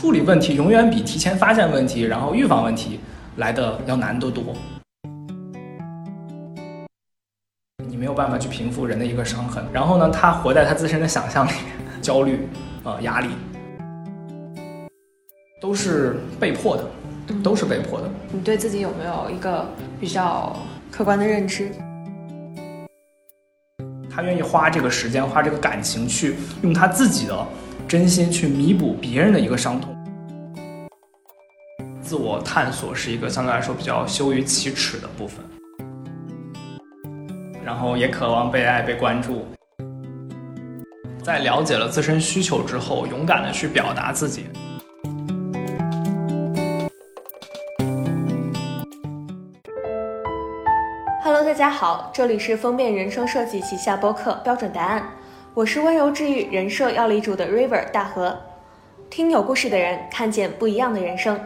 处理问题永远比提前发现问题，然后预防问题来的要难得多。你没有办法去平复人的一个伤痕，然后呢，他活在他自身的想象里面，焦虑，呃，压力，都是被迫的，都是被迫的。你对自己有没有一个比较客观的认知？他愿意花这个时间，花这个感情，去用他自己的真心去弥补别人的一个伤痛。自我探索是一个相对来说比较羞于启齿的部分，然后也渴望被爱、被关注。在了解了自身需求之后，勇敢的去表达自己。Hello，大家好，这里是封面人生设计旗下播客标准答案，我是温柔治愈、人设要理主的 River 大河。听有故事的人，看见不一样的人生，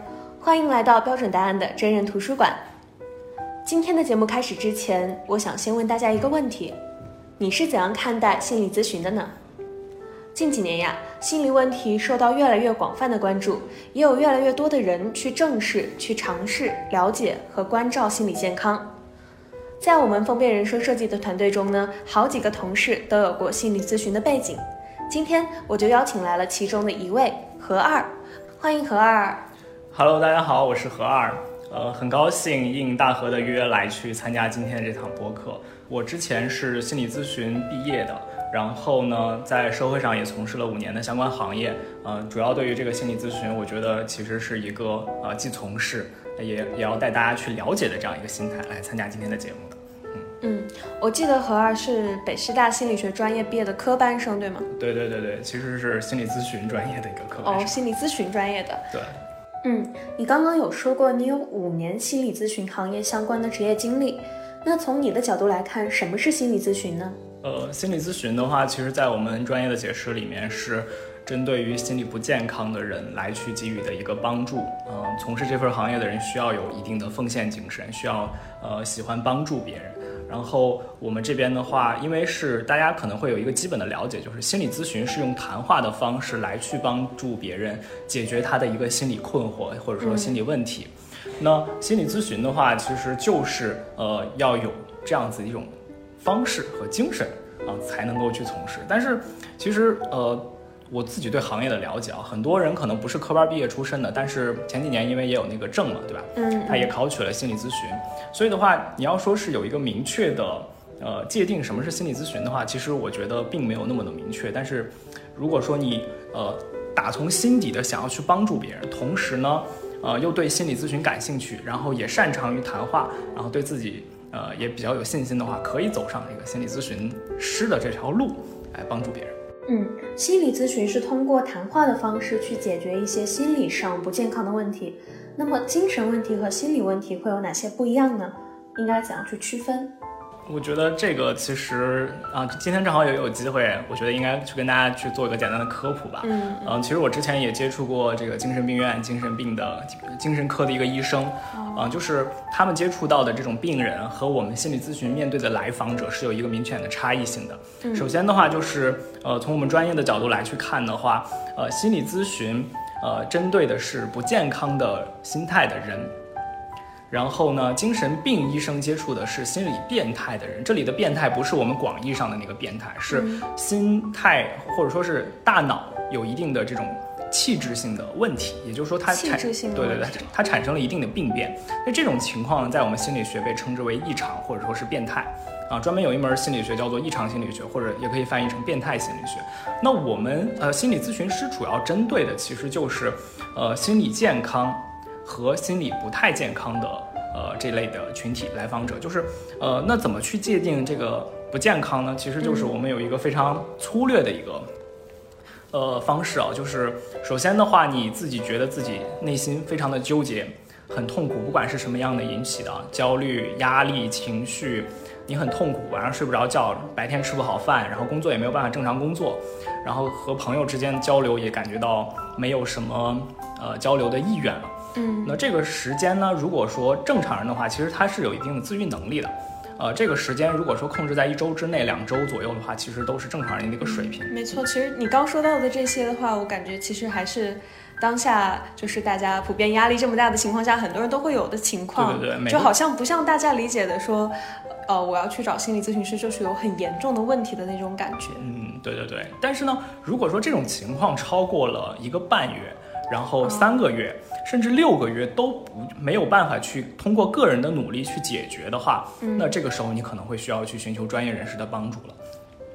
欢迎来到标准答案的真人图书馆。今天的节目开始之前，我想先问大家一个问题：你是怎样看待心理咨询的呢？近几年呀，心理问题受到越来越广泛的关注，也有越来越多的人去正视、去尝试了解和关照心理健康。在我们封面人生设计的团队中呢，好几个同事都有过心理咨询的背景。今天我就邀请来了其中的一位何二，欢迎何二。Hello，大家好，我是何二，呃，很高兴应大河的约来去参加今天的这场播客。我之前是心理咨询毕业的，然后呢，在社会上也从事了五年的相关行业，呃，主要对于这个心理咨询，我觉得其实是一个呃既从事也也要带大家去了解的这样一个心态来参加今天的节目的。嗯，我记得何二是北师大心理学专业毕业的科班生，对吗？对对对对，其实是心理咨询专业的一个科班生哦，心理咨询专业的。对。嗯，你刚刚有说过你有五年心理咨询行业相关的职业经历，那从你的角度来看，什么是心理咨询呢？呃，心理咨询的话，其实在我们专业的解释里面是针对于心理不健康的人来去给予的一个帮助。嗯、从事这份行业的人需要有一定的奉献精神，需要呃喜欢帮助别人。然后我们这边的话，因为是大家可能会有一个基本的了解，就是心理咨询是用谈话的方式来去帮助别人解决他的一个心理困惑或者说心理问题。那心理咨询的话，其实就是呃要有这样子一种方式和精神啊，才能够去从事。但是其实呃。我自己对行业的了解啊，很多人可能不是科班毕业出身的，但是前几年因为也有那个证嘛，对吧？嗯，他也考取了心理咨询，所以的话，你要说是有一个明确的呃界定什么是心理咨询的话，其实我觉得并没有那么的明确。但是如果说你呃打从心底的想要去帮助别人，同时呢呃又对心理咨询感兴趣，然后也擅长于谈话，然后对自己呃也比较有信心的话，可以走上这个心理咨询师的这条路来帮助别人。嗯，心理咨询是通过谈话的方式去解决一些心理上不健康的问题。那么，精神问题和心理问题会有哪些不一样呢？应该怎样去区分？我觉得这个其实啊，今天正好也有机会，我觉得应该去跟大家去做一个简单的科普吧。嗯嗯，其实我之前也接触过这个精神病院、精神病的精神科的一个医生，啊、就是他们接触到的这种病人和我们心理咨询面对的来访者是有一个明显的差异性的。首先的话，就是呃，从我们专业的角度来去看的话，呃，心理咨询呃针对的是不健康的心态的人。然后呢，精神病医生接触的是心理变态的人。这里的变态不是我们广义上的那个变态，是心态或者说是大脑有一定的这种器质性的问题，也就是说它产气质性的对对对，它产生了一定的病变。那这种情况呢，在我们心理学被称之为异常或者说是变态。啊，专门有一门心理学叫做异常心理学，或者也可以翻译成变态心理学。那我们呃心理咨询师主要针对的其实就是呃心理健康和心理不太健康的呃这类的群体来访者，就是呃那怎么去界定这个不健康呢？其实就是我们有一个非常粗略的一个。呃，方式啊，就是首先的话，你自己觉得自己内心非常的纠结，很痛苦，不管是什么样的引起的啊焦虑、压力、情绪，你很痛苦，晚上睡不着觉，白天吃不好饭，然后工作也没有办法正常工作，然后和朋友之间交流也感觉到没有什么呃交流的意愿了。嗯那这个时间呢，如果说正常人的话，其实他是有一定的自愈能力的。呃，这个时间如果说控制在一周之内、两周左右的话，其实都是正常人的一个水平。没错，其实你刚说到的这些的话，我感觉其实还是当下就是大家普遍压力这么大的情况下，很多人都会有的情况，对对对，就好像不像大家理解的说，呃，我要去找心理咨询师就是有很严重的问题的那种感觉。嗯，对对对。但是呢，如果说这种情况超过了一个半月，然后三个月，甚至六个月都不没有办法去通过个人的努力去解决的话，那这个时候你可能会需要去寻求专业人士的帮助了。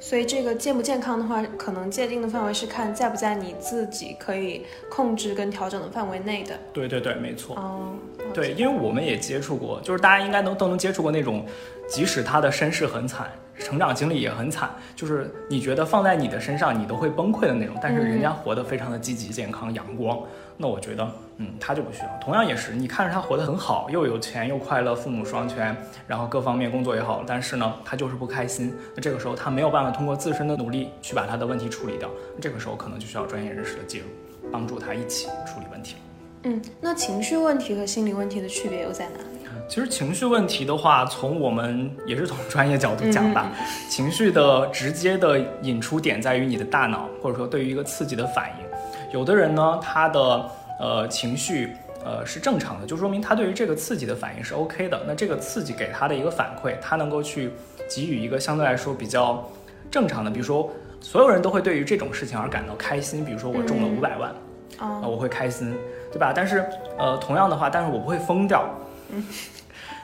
所以这个健不健康的话，可能界定的范围是看在不在你自己可以控制跟调整的范围内的。对对对，没错。哦，对，因为我们也接触过，就是大家应该能都能接触过那种，即使他的身世很惨，成长经历也很惨，就是你觉得放在你的身上你都会崩溃的那种，但是人家活得非常的积极、健康、阳光。那我觉得，嗯，他就不需要。同样也是，你看着他活得很好，又有钱又快乐，父母双全，然后各方面工作也好，但是呢，他就是不开心。那这个时候他没有办法通过自身的努力去把他的问题处理掉，这个时候可能就需要专业人士的介入，帮助他一起处理问题。嗯，那情绪问题和心理问题的区别又在哪里？其实情绪问题的话，从我们也是从专业角度讲吧，情绪的直接的引出点在于你的大脑，或者说对于一个刺激的反应。有的人呢，他的呃情绪呃是正常的，就说明他对于这个刺激的反应是 OK 的。那这个刺激给他的一个反馈，他能够去给予一个相对来说比较正常的，比如说所有人都会对于这种事情而感到开心，比如说我中了五百万，啊我会开心，对吧？但是呃同样的话，但是我不会疯掉。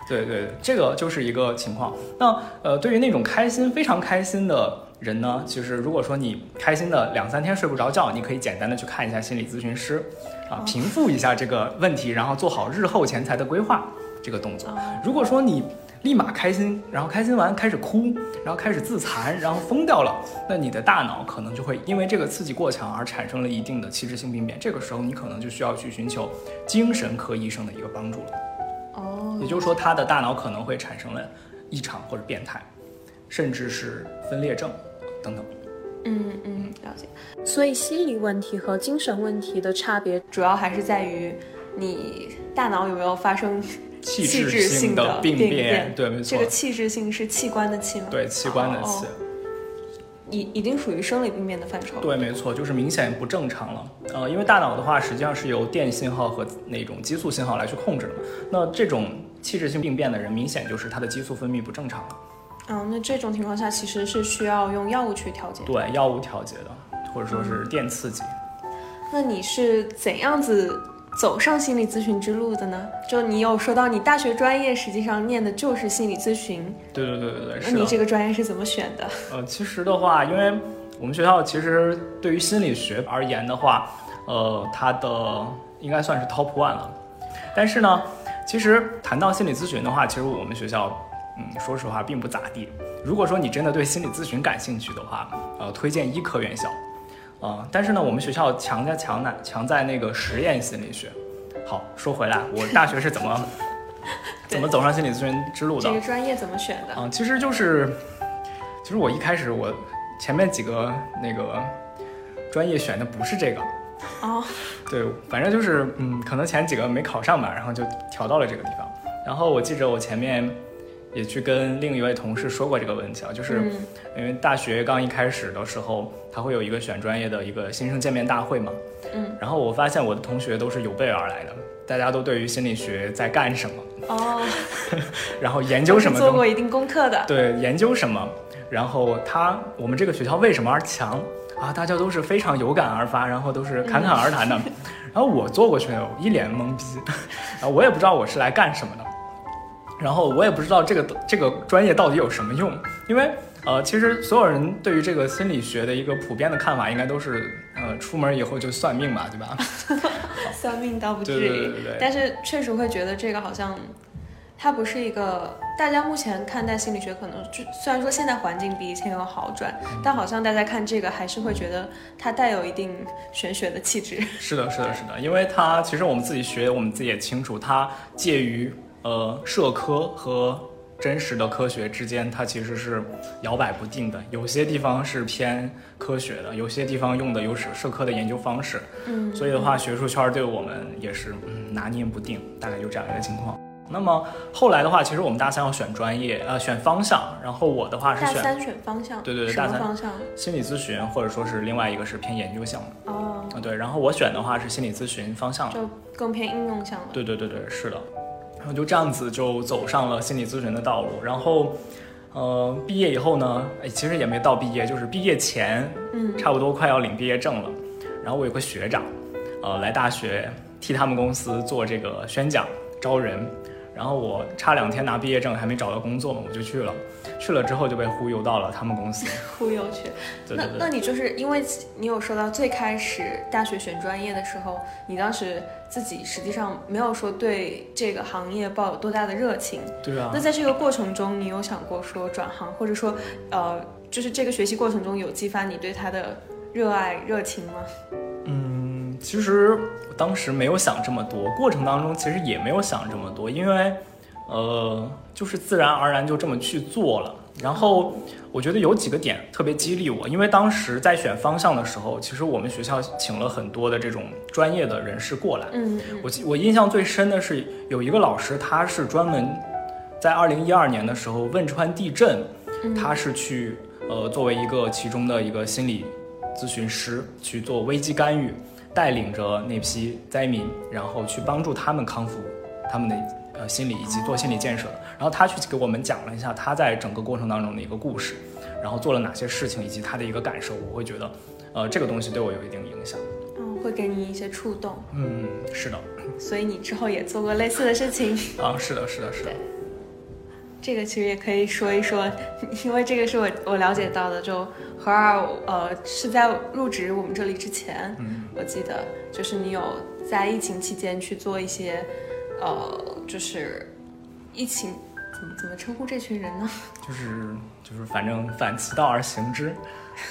对对，这个就是一个情况。那呃对于那种开心非常开心的。人呢，其实如果说你开心的两三天睡不着觉，你可以简单的去看一下心理咨询师，啊，平复一下这个问题，然后做好日后钱财的规划这个动作。如果说你立马开心，然后开心完开始哭，然后开始自残，然后疯掉了，那你的大脑可能就会因为这个刺激过强而产生了一定的器质性病变。这个时候你可能就需要去寻求精神科医生的一个帮助了。哦，也就是说他的大脑可能会产生了异常或者变态。甚至是分裂症，等等。嗯嗯，了解。所以心理问题和精神问题的差别，主要还是在于你大脑有没有发生器质性的病变。对，没错。这个器质性是器官的器吗？对，器官的器。已已经属于生理病变的范畴。对，没错，就是明显不正常了。呃，因为大脑的话，实际上是由电信号和那种激素信号来去控制的。那这种器质性病变的人，明显就是他的激素分泌不正常了。嗯，那这种情况下其实是需要用药物去调节。对，药物调节的，或者说是电刺激。那你是怎样子走上心理咨询之路的呢？就你有说到你大学专业实际上念的就是心理咨询。对对对对对。那你这个专业是怎么选的？呃，其实的话，因为我们学校其实对于心理学而言的话，呃，它的应该算是 top one 了。但是呢，其实谈到心理咨询的话，其实我们学校。嗯，说实话并不咋地。如果说你真的对心理咨询感兴趣的话，呃，推荐医科院校。呃，但是呢，我们学校强在强在强在那个实验心理学。好，说回来，我大学是怎么 怎么走上心理咨询之路的？这个专业怎么选的？啊，其实就是，其实我一开始我前面几个那个专业选的不是这个。哦。对，反正就是嗯，可能前几个没考上吧，然后就调到了这个地方。然后我记着我前面。也去跟另一位同事说过这个问题啊，就是因为大学刚一开始的时候，他会有一个选专业的一个新生见面大会嘛，嗯，然后我发现我的同学都是有备而来的，大家都对于心理学在干什么哦，然后研究什么，做过一定功课的，对，研究什么，然后他我们这个学校为什么而强？啊？大家都是非常有感而发，然后都是侃侃而谈的，然后我坐过去一脸懵逼，然 后我也不知道我是来干什么的。然后我也不知道这个这个专业到底有什么用，因为呃，其实所有人对于这个心理学的一个普遍的看法，应该都是呃，出门以后就算命吧，对吧？算命倒不至于，但是确实会觉得这个好像它不是一个大家目前看待心理学可能就虽然说现在环境比以前有好转，但好像大家看这个还是会觉得它带有一定玄学的气质。是的，是的，是的，因为它其实我们自己学，我们自己也清楚，它介于。呃，社科和真实的科学之间，它其实是摇摆不定的。有些地方是偏科学的，有些地方用的有是社科的研究方式。嗯，所以的话，学术圈对我们也是嗯拿捏不定，大概就这样一个情况。那么后来的话，其实我们大三要选专业，呃，选方向。然后我的话是选大三选方向，对对对大三方向？心理咨询，或者说是另外一个是偏研究项的。哦，啊，对。然后我选的话是心理咨询方向。就更偏应用向了。对对对对，是的。然后就这样子就走上了心理咨询的道路。然后，呃，毕业以后呢，哎，其实也没到毕业，就是毕业前，嗯，差不多快要领毕业证了。然后我有个学长，呃，来大学替他们公司做这个宣讲招人。然后我差两天拿毕业证，还没找到工作嘛，我就去了。去了之后就被忽悠到了他们公司。忽悠去。对对对。那那你就是因为你有说到最开始大学选专业的时候，你当时自己实际上没有说对这个行业抱有多大的热情。对啊那。在这个过程中，你有想过说转行，或者说呃，就是这个学习过程中有激发你对它的热爱热情吗？嗯，其实我当时没有想这么多，过程当中其实也没有想这么多，因为，呃，就是自然而然就这么去做了。然后我觉得有几个点特别激励我，因为当时在选方向的时候，其实我们学校请了很多的这种专业的人士过来。嗯嗯我记我印象最深的是有一个老师，他是专门在二零一二年的时候汶川地震，他是去呃作为一个其中的一个心理咨询师去做危机干预，带领着那批灾民，然后去帮助他们康复他们的呃心理以及做心理建设的。然后他去给我们讲了一下他在整个过程当中的一个故事，然后做了哪些事情以及他的一个感受，我会觉得呃这个东西对我有一定影响。嗯，会给你一些触动，嗯，是的，所以你之后也做过类似的事情。啊，是的，是的，是的。这个其实也可以说一说，因为这个是我我了解到的，就何二呃是在入职我们这里之前，嗯我记得就是你有在疫情期间去做一些，呃，就是疫情怎么怎么称呼这群人呢？就是就是反正反其道而行之，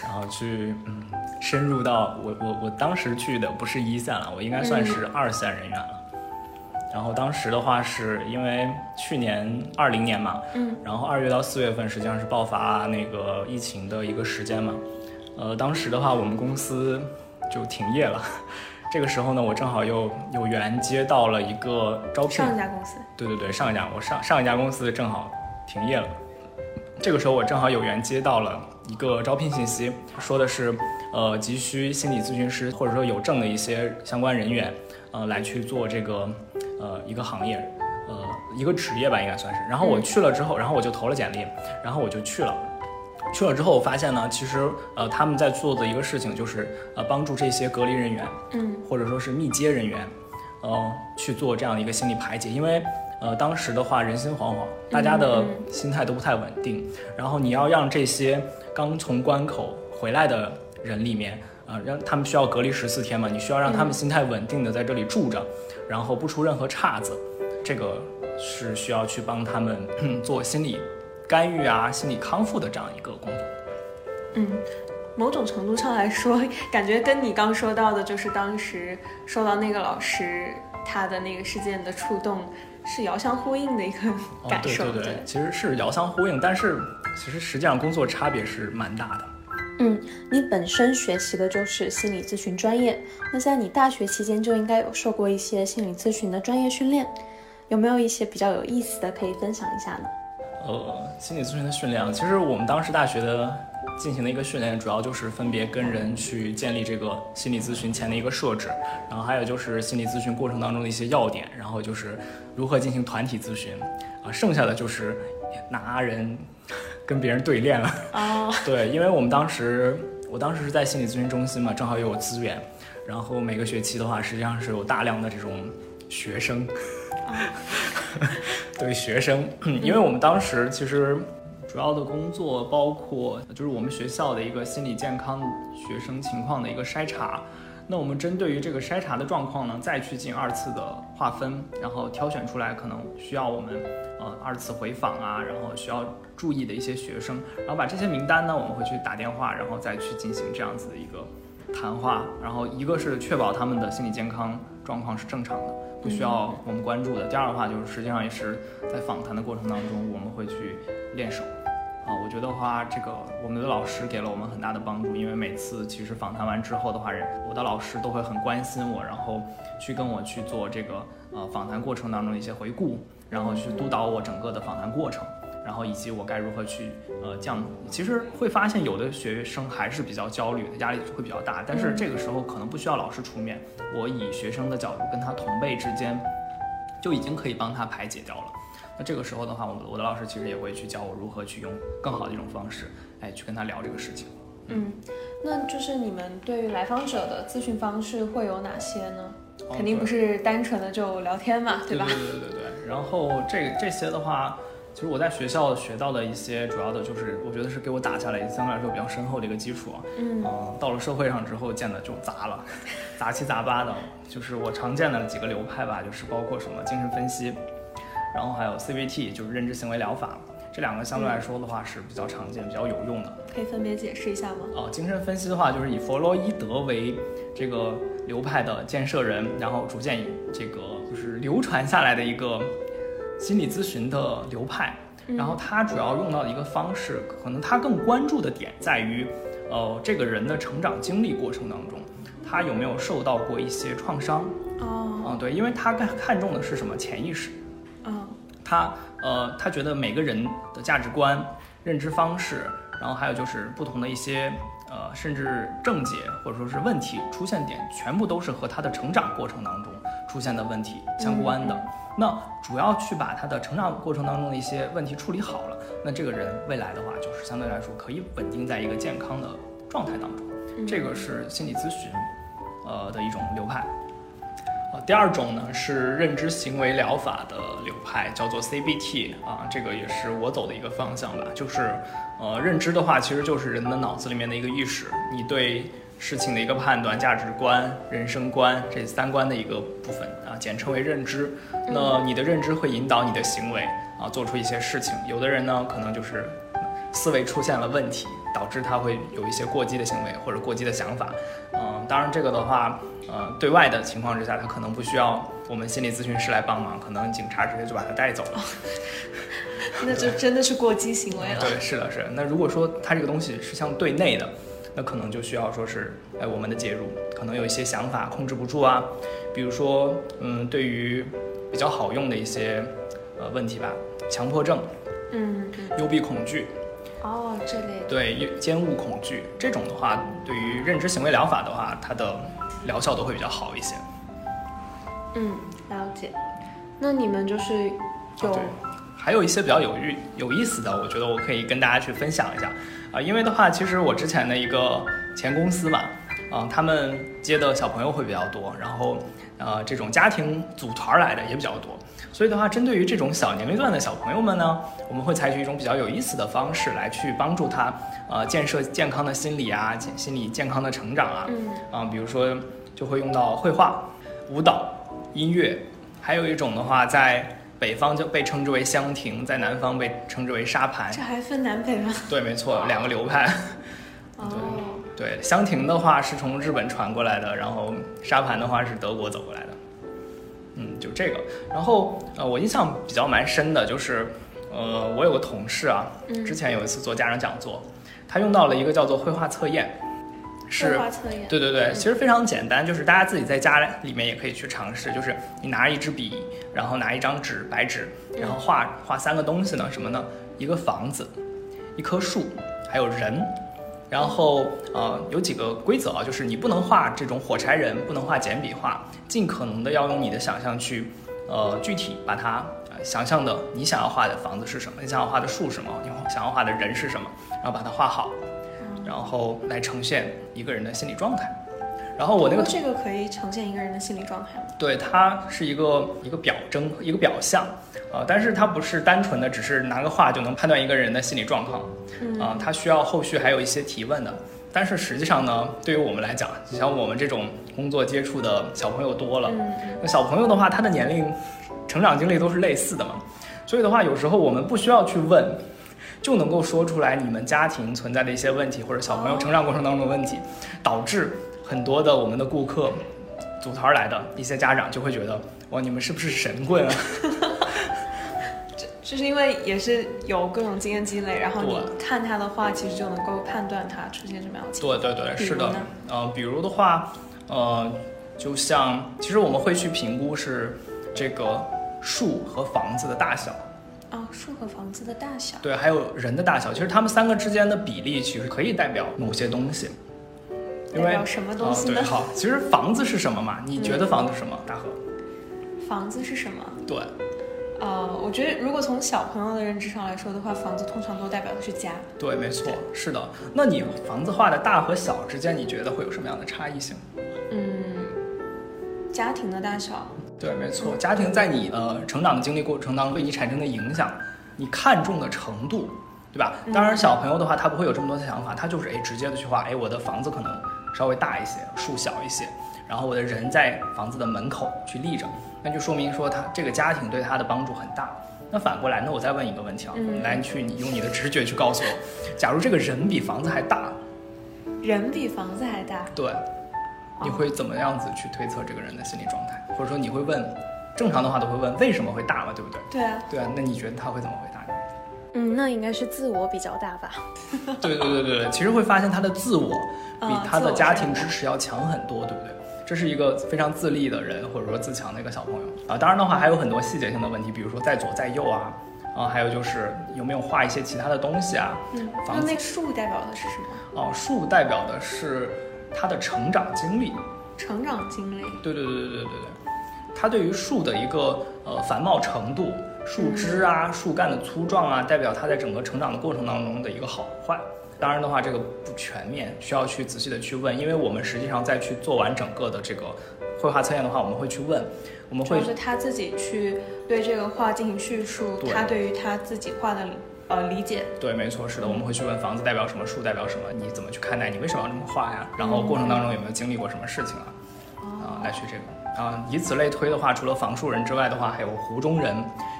然后去嗯深入到我我我当时去的不是一线了，我应该算是二线人员了。然后当时的话是因为去年二零年嘛，嗯，然后二月到四月份实际上是爆发那个疫情的一个时间嘛，呃，当时的话我们公司就停业了。这个时候呢，我正好又有缘接到了一个招聘，上一家公司，对对对，上一家我上上一家公司正好停业了，这个时候我正好有缘接到了一个招聘信息，说的是，呃，急需心理咨询师或者说有证的一些相关人员，呃，来去做这个，呃，一个行业，呃，一个职业吧，应该算是。然后我去了之后，然后我就投了简历，然后我就去了。去了之后，我发现呢，其实呃他们在做的一个事情就是呃帮助这些隔离人员，嗯或者说是密接人员，呃去做这样的一个心理排解，因为呃当时的话人心惶惶，大家的嗯心态都不太稳定，然后你要让这些刚从关口回来的人里面，呃让他们需要隔离十四天嘛，你需要让他们心态稳定的在这里住着，然后不出任何岔子，这个是需要去帮他们 做心理干预啊、心理康复的这样一个工作。嗯，某种程度上来说，感觉跟你刚说到的，就是当时受到那个老师他的那个事件的触动，是遥相呼应的一个哦感，受。对对对，其实是遥相呼应，但是其实实际上工作差别是蛮大的。嗯，你本身学习的就是心理咨询专业，那在你大学期间就应该有受过一些心理咨询的专业训练，有没有一些比较有意思的可以分享一下呢？呃，心理咨询的训练啊，其实我们当时大学的进行的一个训练，主要就是分别跟人去建立这个心理咨询前的一个设置，然后还有就是心理咨询过程当中的一些要点，然后就是如何进行团体咨询，啊，剩下的就是拿人跟别人对练了。哦，对，因为我们当时，我当时是在心理咨询中心嘛，正好又有资源，然后每个学期的话，实际上是有大量的这种学生，对学生，因为我们当时其实主要的工作包括就是我们学校的一个心理健康学生情况的一个筛查。那我们针对于这个筛查的状况呢，再去进二次的划分，然后挑选出来可能需要我们呃二次回访啊，然后需要注意的一些学生，然后把这些名单呢，我们会去打电话，然后再去进行这样子的一个谈话，然后一个是确保他们的心理健康状况是正常的，不需要我们关注的。第二的话就是实际上也是在访谈的过程当中，我们会去练手。啊，我觉得话，这个我们的老师给了我们很大的帮助，因为每次其实访谈完之后的话，人我的老师都会很关心我，然后去跟我去做这个呃访谈过程当中的一些回顾，然后去督导我整个的访谈过程，然后以及我该如何去呃降。其实会发现有的学生还是比较焦虑，压力会比较大，但是这个时候可能不需要老师出面，我以学生的角度跟他同辈之间就已经可以帮他排解掉了。那这个时候的话，我我的老师其实也会去教我如何去用更好的一种方式，哎，去跟他聊这个事情。嗯，那就是你们对于来访者的咨询方式会有哪些呢？肯定不是单纯的就聊天嘛，对吧？对对对对。然后这这些的话，其实我在学校学到的一些主要的就是，我觉得是给我打下来相对来说比较深厚的一个基础啊。嗯。到了社会上之后，见的就杂了，杂七杂八的。就是我常见的几个流派吧，就是包括什么精神分析，然后还有 CBT，就是认知行为疗法。这两个相对来说的话是比较常见、比较有用的。可以分别解释一下吗？哦，精神分析的话，就是以弗洛伊德为这个。流派的建设人，然后逐渐这个就是流传下来的一个心理咨询的流派，然后他主要用到的一个方式，可能他更关注的点在于，呃，这个人的成长经历过程当中，他有没有受到过一些创伤？哦，嗯，对，因为他看看重的是什么潜意识？嗯，他呃，他觉得每个人的价值观、认知方式，然后还有就是不同的一些。呃，甚至症结或者说是问题出现点，全部都是和他的成长过程当中出现的问题相关的。那主要去把他的成长过程当中的一些问题处理好了，那这个人未来的话，就是相对来说可以稳定在一个健康的状态当中。这个是心理咨询，呃的一种流派。呃，第二种呢是认知行为疗法的流派，叫做 CBT 啊，这个也是我走的一个方向吧，就是。呃，认知的话，其实就是人的脑子里面的一个意识，你对事情的一个判断、价值观、人生观这三观的一个部分啊，简称为认知。那你的认知会引导你的行为啊，做出一些事情。有的人呢，可能就是思维出现了问题，导致他会有一些过激的行为或者过激的想法。嗯，当然这个的话，呃，对外的情况之下，他可能不需要我们心理咨询师来帮忙，可能警察直接就把他带走了。那就真的是过激行为了。对，是的，是的。那如果说他这个东西是向对内的，那可能就需要说是，哎，我们的介入，可能有一些想法控制不住啊，比如说，嗯，对于比较好用的一些呃问题吧，强迫症，嗯，幽闭恐惧，哦，这类。对，奸恶恐惧这种的话，对于认知行为疗法的话，它的疗效都会比较好一些。嗯，了解。那你们就是有。还有一些比较有意有意思的，我觉得我可以跟大家去分享一下啊，因为的话，其实我之前的一个前公司嘛，啊，他们接的小朋友会比较多，然后呃，这种家庭组团来的也比较多，所以的话，针对于这种小年龄段的小朋友们呢，我们会采取一种比较有意思的方式来去帮助他，呃，建设健康的心理啊，心理健康的成长啊，嗯，啊，比如说就会用到绘画、舞蹈、音乐，还有一种的话在。北方就被称之为香亭，在南方被称之为沙盘。这还分南北吗？对，没错，两个流派。哦。对，香亭的话是从日本传过来的，然后沙盘的话是德国走过来的。嗯，就这个。然后呃，我印象比较蛮深的，就是呃，我有个同事啊，之前有一次做家长讲座，他用到了一个叫做绘画测验。是，对对对，其实非常简单，就是大家自己在家里面也可以去尝试，就是你拿一支笔，然后拿一张纸，白纸，然后画画三个东西呢，什么呢？一个房子，一棵树，还有人。然后呃，有几个规则啊，就是你不能画这种火柴人，不能画简笔画，尽可能的要用你的想象去，呃，具体把它想象的你想要画的房子是什么，你想要画的树是什么，你想要画的人是什么，然后把它画好。然后来呈现一个人的心理状态，然后我那个这个可以呈现一个人的心理状态吗？对，它是一个一个表征，一个表象，啊，但是它不是单纯的只是拿个画就能判断一个人的心理状况，啊，它需要后续还有一些提问的。但是实际上呢，对于我们来讲，像我们这种工作接触的小朋友多了，那小朋友的话，他的年龄、成长经历都是类似的嘛，所以的话，有时候我们不需要去问。就能够说出来你们家庭存在的一些问题，或者小朋友成长过程当中的问题，导致很多的我们的顾客组团来的一些家长就会觉得，哇，你们是不是神棍啊？这这是因为也是有各种经验积累，然后你看他的话，其实就能够判断他出现什么样的情况。对对对，是的，呃，比如的话，呃，就像其实我们会去评估是这个。树和房子的大小。哦，树和房子的大小。对，还有人的大小，其实它们三个之间的比例其实可以代表某些东西。因为代表什么东西呢好，其实房子是什么嘛？你觉得房子是什么？大河？房子是什么？对，呃，我觉得如果从小朋友的认知上来说的话，房子通常都代表的是家。对，没错，是的。那你房子画的大和小之间，你觉得会有什么样的差异性？嗯，家庭的大小。对，没错，家庭在你呃成长的经历过程当中对你产生的影响，你看重的程度，对吧？当然，小朋友的话，他不会有这么多的想法，他就是哎直接的去画，哎，我的房子可能稍微大一些，树小一些，然后我的人在房子的门口去立着，那就说明说他这个家庭对他的帮助很大。那反过来，那我再问一个问题啊，嗯来，你去你用你的直觉去告诉我，假如这个人比房子还大，人比房子还大。对，你会怎么样子去推测这个人的心理状态？或者说你会问，正常的话都会问为什么会大嘛，对不对？对啊。对啊，那你觉得他会怎么回答你？嗯，那应该是自我比较大吧。对对对对对，其实会发现他的自我比嗯他的家庭支持要强很多，对不对？这是一个非常自立的人，或者说自强的一个小朋友啊。当然的话，还有很多细节性的问题，比如说在左在右啊，啊，还有就是有没有画一些其他的东西啊？嗯，房那树代表的是什么？哦，树代表的是他的成长经历。成长经历。对对对对对对对，它对于树的一个呃繁茂程度、树枝啊、树干的粗壮啊，代表它在整个成长的过程当中的一个好坏。当然的话，这个不全面，需要去仔细的去问，因为我们实际上再去做完整个的这个绘画测验的话，我们会去问，我们会就是他自己去对这个画进行叙述，对他对于他自己画的呃理解。对，没错，是的，我们会去问房子代表什么，树代表什么，你怎么去看待，你为什么要这么画呀？然后过程当中有没有经历过什么事情啊？啊，来去这个啊，以此类推的话，除了房树人之外的话，还有湖中人、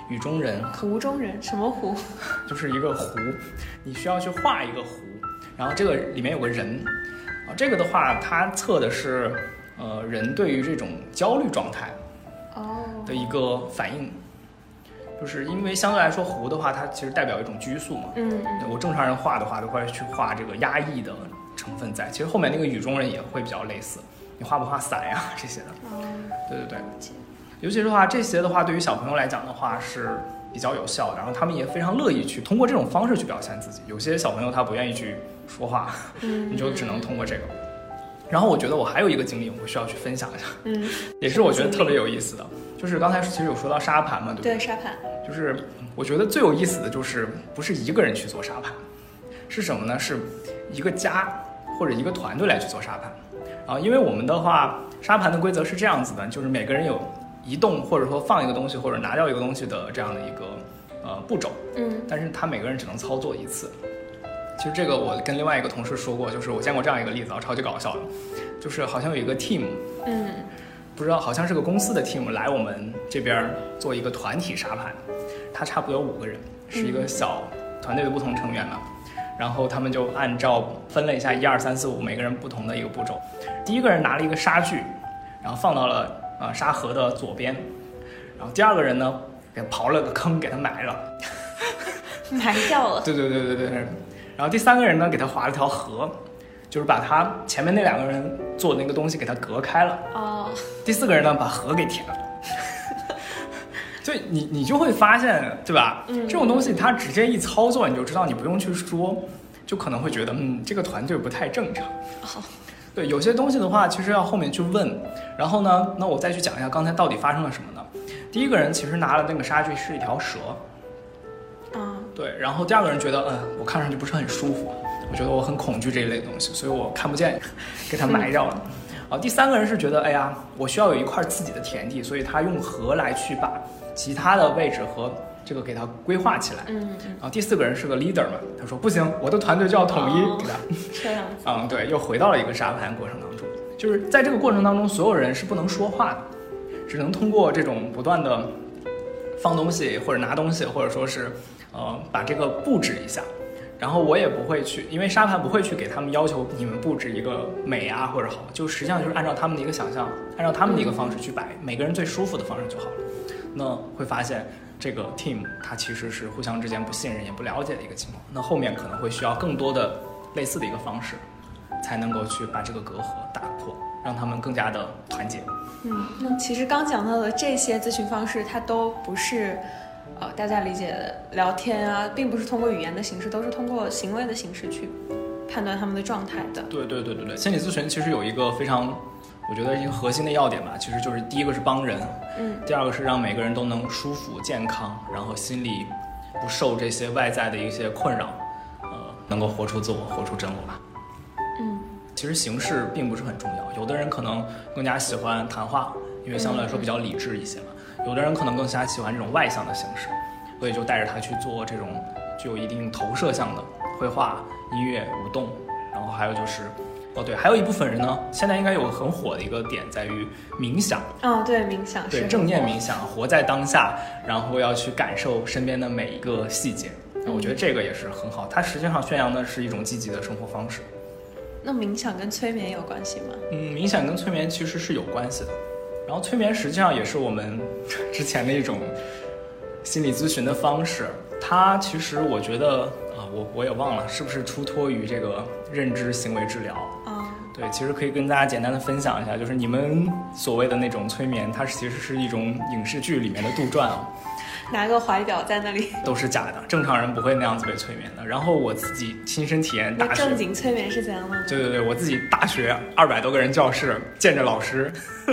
雨中人，湖中人什么湖？就是一个湖，你需要去画一个湖，然后这个里面有个人，啊，这个的话，它测的是呃人对于这种焦虑状态哦，的一个反应，就是因为相对来说湖的话，它其实代表一种拘束嘛。嗯嗯我正常人画的话，都会去画这个压抑的成分在。其实后面那个雨中人也会比较类似，你画不画伞呀这些的。哦，对对对，尤其是的话，这些的话对于小朋友来讲的话是比较有效的，然后他们也非常乐意去通过这种方式去表现自己。有些小朋友他不愿意去说话，嗯，你就只能通过这个。然后我觉得我还有一个经历，我需要去分享一下，嗯，也是我觉得特别有意思的，就是刚才其实有说到沙盘嘛，对不对？对沙盘，就是我觉得最有意思的就是不是一个人去做沙盘，是什么呢？是一个家或者一个团队来去做沙盘。啊，因为我们的话，沙盘的规则是这样子的，就是每个人有移动或者说放一个东西或者拿掉一个东西的这样的一个呃步骤，嗯但是他每个人只能操作一次。其实这个我跟另外一个同事说过，就是我见过这样一个例子啊，超级搞笑的，就是好像有一个 team，嗯不知道好像是个公司的 team 来我们这边做一个团体沙盘，他差不多有五个人，是一个小团队的不同成员嘛。然后他们就按照分了一下一二三四五每个人不同的一个步骤。第一个人拿了一个沙具，然后放到了呃沙盒的左边，然后第二个人呢给刨了个坑给他埋了，埋掉了。对对对对对。然后第三个人呢给他划了条河，就是把他前面那两个人做的那个东西给他隔开了。哦，第四个人呢，把河给填了。所以你你就会发现，对吧？嗯这种东西它直接一操作，你就知道，你不用去说，就可能会觉得，嗯，这个团队不太正常。哦对，有些东西的话，其实要后面去问。然后呢，那我再去讲一下刚才到底发生了什么呢？第一个人其实拿了那个沙具是一条蛇，啊，对，然后第二个人觉得，嗯，我看上去不是很舒服，我觉得我很恐惧这一类东西，所以我看不见，给他埋掉了。啊，第三个人是觉得，哎呀，我需要有一块自己的田地，所以他用河来去把其他的位置和这个给它规划起来。嗯嗯，然后第四个人是个 leader 嘛，他说不行，我的团队就要统一，哦给他。这样子。嗯，对，又回到了一个沙盘过程当中，就是在这个过程当中，所有人是不能说话的，只能通过这种不断的放东西或者拿东西，或者说是呃把这个布置一下。然后我也不会去，因为沙盘不会去给他们要求你们布置一个美啊或者好，就实际上就是按照他们的一个想象，按照他们的一个方式去摆，每个人最舒服的方式就好了。那会发现这个 team 它其实是互相之间不信任也不了解的一个情况。那后面可能会需要更多的类似的一个方式，才能够去把这个隔阂打破，让他们更加的团结。嗯，那其实刚讲到的这些咨询方式，它都不是，呃，大家理解的聊天啊，并不是通过语言的形式，都是通过行为的形式去判断他们的状态的。对对对对对，心理咨询其实有一个非常，我觉得一个核心的要点吧，其实就是第一个是帮人，嗯，第二个是让每个人都能舒服健康，然后心里不受这些外在的一些困扰，呃，能够活出自我，活出真我吧。嗯，其实形式并不是很重要，有的人可能更加喜欢谈话，因为相对来说比较理智一些嘛。有的人可能更加喜欢这种外向的形式，所以就带着他去做这种具有一定投射性的绘画、音乐、舞动，然后还有就是，哦对，还有一部分人呢，现在应该有很火的一个点在于冥想，哦，对，冥想是对正念冥想，活在当下，然后要去感受身边的每一个细节。那我觉得这个也是很好，它实际上宣扬的是一种积极的生活方式。那冥想跟催眠有关系吗？嗯，冥想跟催眠其实是有关系的，然后催眠实际上也是我们 之前的一种心理咨询的方式。它其实我觉得啊，我我也忘了是不是出脱于这个认知行为治疗。啊、对，其实可以跟大家简单的分享一下，就是你们所谓的那种催眠，它其实是一种影视剧里面的杜撰啊。拿个怀表在那里。都是假的，正常人不会那样子被催眠的。然后我自己亲身体验那大学，正经催眠是怎样的？对对对，我自己大学二百多个人教室，见着老师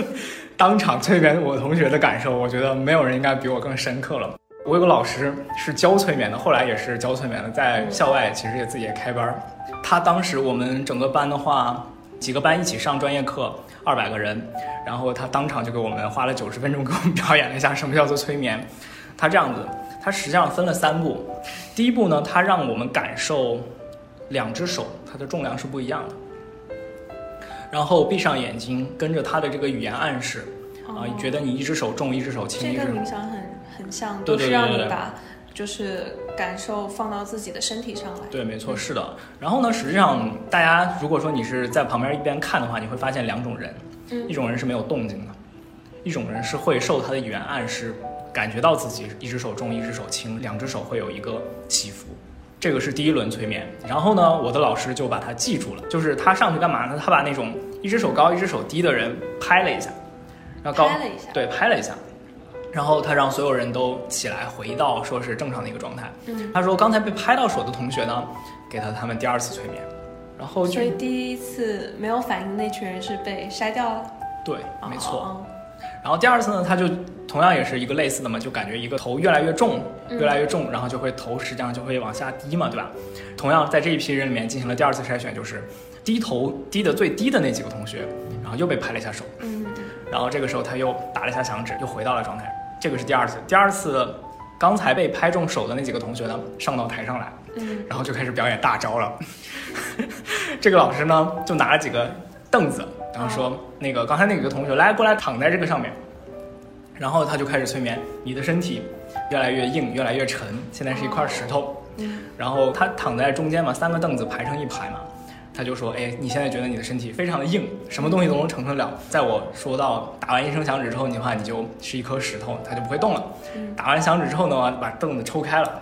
当场催眠我同学的感受，我觉得没有人应该比我更深刻了。我有个老师是教催眠的，后来也是教催眠的，在校外其实也自己也开班儿。他当时我们整个班的话，几个班一起上专业课，二百个人，然后他当场就给我们花了九十分钟给我们 表演了一下什么叫做催眠。他这样子，他实际上分了三步。第一步呢，他让我们感受两只手它的重量是不一样的，然后闭上眼睛，跟着他的这个语言暗示，啊、哦觉得你一只手重，一只手轻，这一只手跟冥想很很像，对都是对对对对让你把就是感受放到自己的身体上来。对，没错，是的。然后呢，实际上大家如果说你是在旁边一边看的话，你会发现两种人，嗯一种人是没有动静的，一种人是会受他的语言暗示，感觉到自己一只手重，一只手轻，两只手会有一个起伏。这个是第一轮催眠。然后呢，我的老师就把他记住了，就是他上去干嘛呢？他把那种一只手高、一只手低的人拍了一下，然后高拍了一下对，拍了一下。然后他让所有人都起来，回到说是正常的一个状态。嗯，他说刚才被拍到手的同学呢，给了他们第二次催眠，然后就所以第一次没有反应的那群人是被筛掉了。对，没错。哦然后第二次呢，他就同样也是一个类似的嘛，就感觉一个头越来越重，嗯越来越重，然后就会头实际上就会往下低嘛，对吧？同样在这一批人里面进行了第二次筛选，就是低头低的最低的那几个同学，然后又被拍了一下手，嗯嗯然后这个时候他又打了一下响指，又回到了状态。这个是第二次，第二次刚才被拍中手的那几个同学呢，上到台上来，嗯然后就开始表演大招了。这个老师呢，就拿了几个凳子，然后说：“那个刚才那几个同学来过来躺在这个上面。”然后他就开始催眠，你的身体越来越硬，越来越沉，现在是一块石头。嗯然后他躺在中间嘛，三个凳子排成一排嘛，他就说：“哎，你现在觉得你的身体非常的硬，什么东西都能承受得了。在我说到打完一声响指之后，你的话你就是一颗石头，它就不会动了。嗯。打完响指之后呢，把凳子抽开了，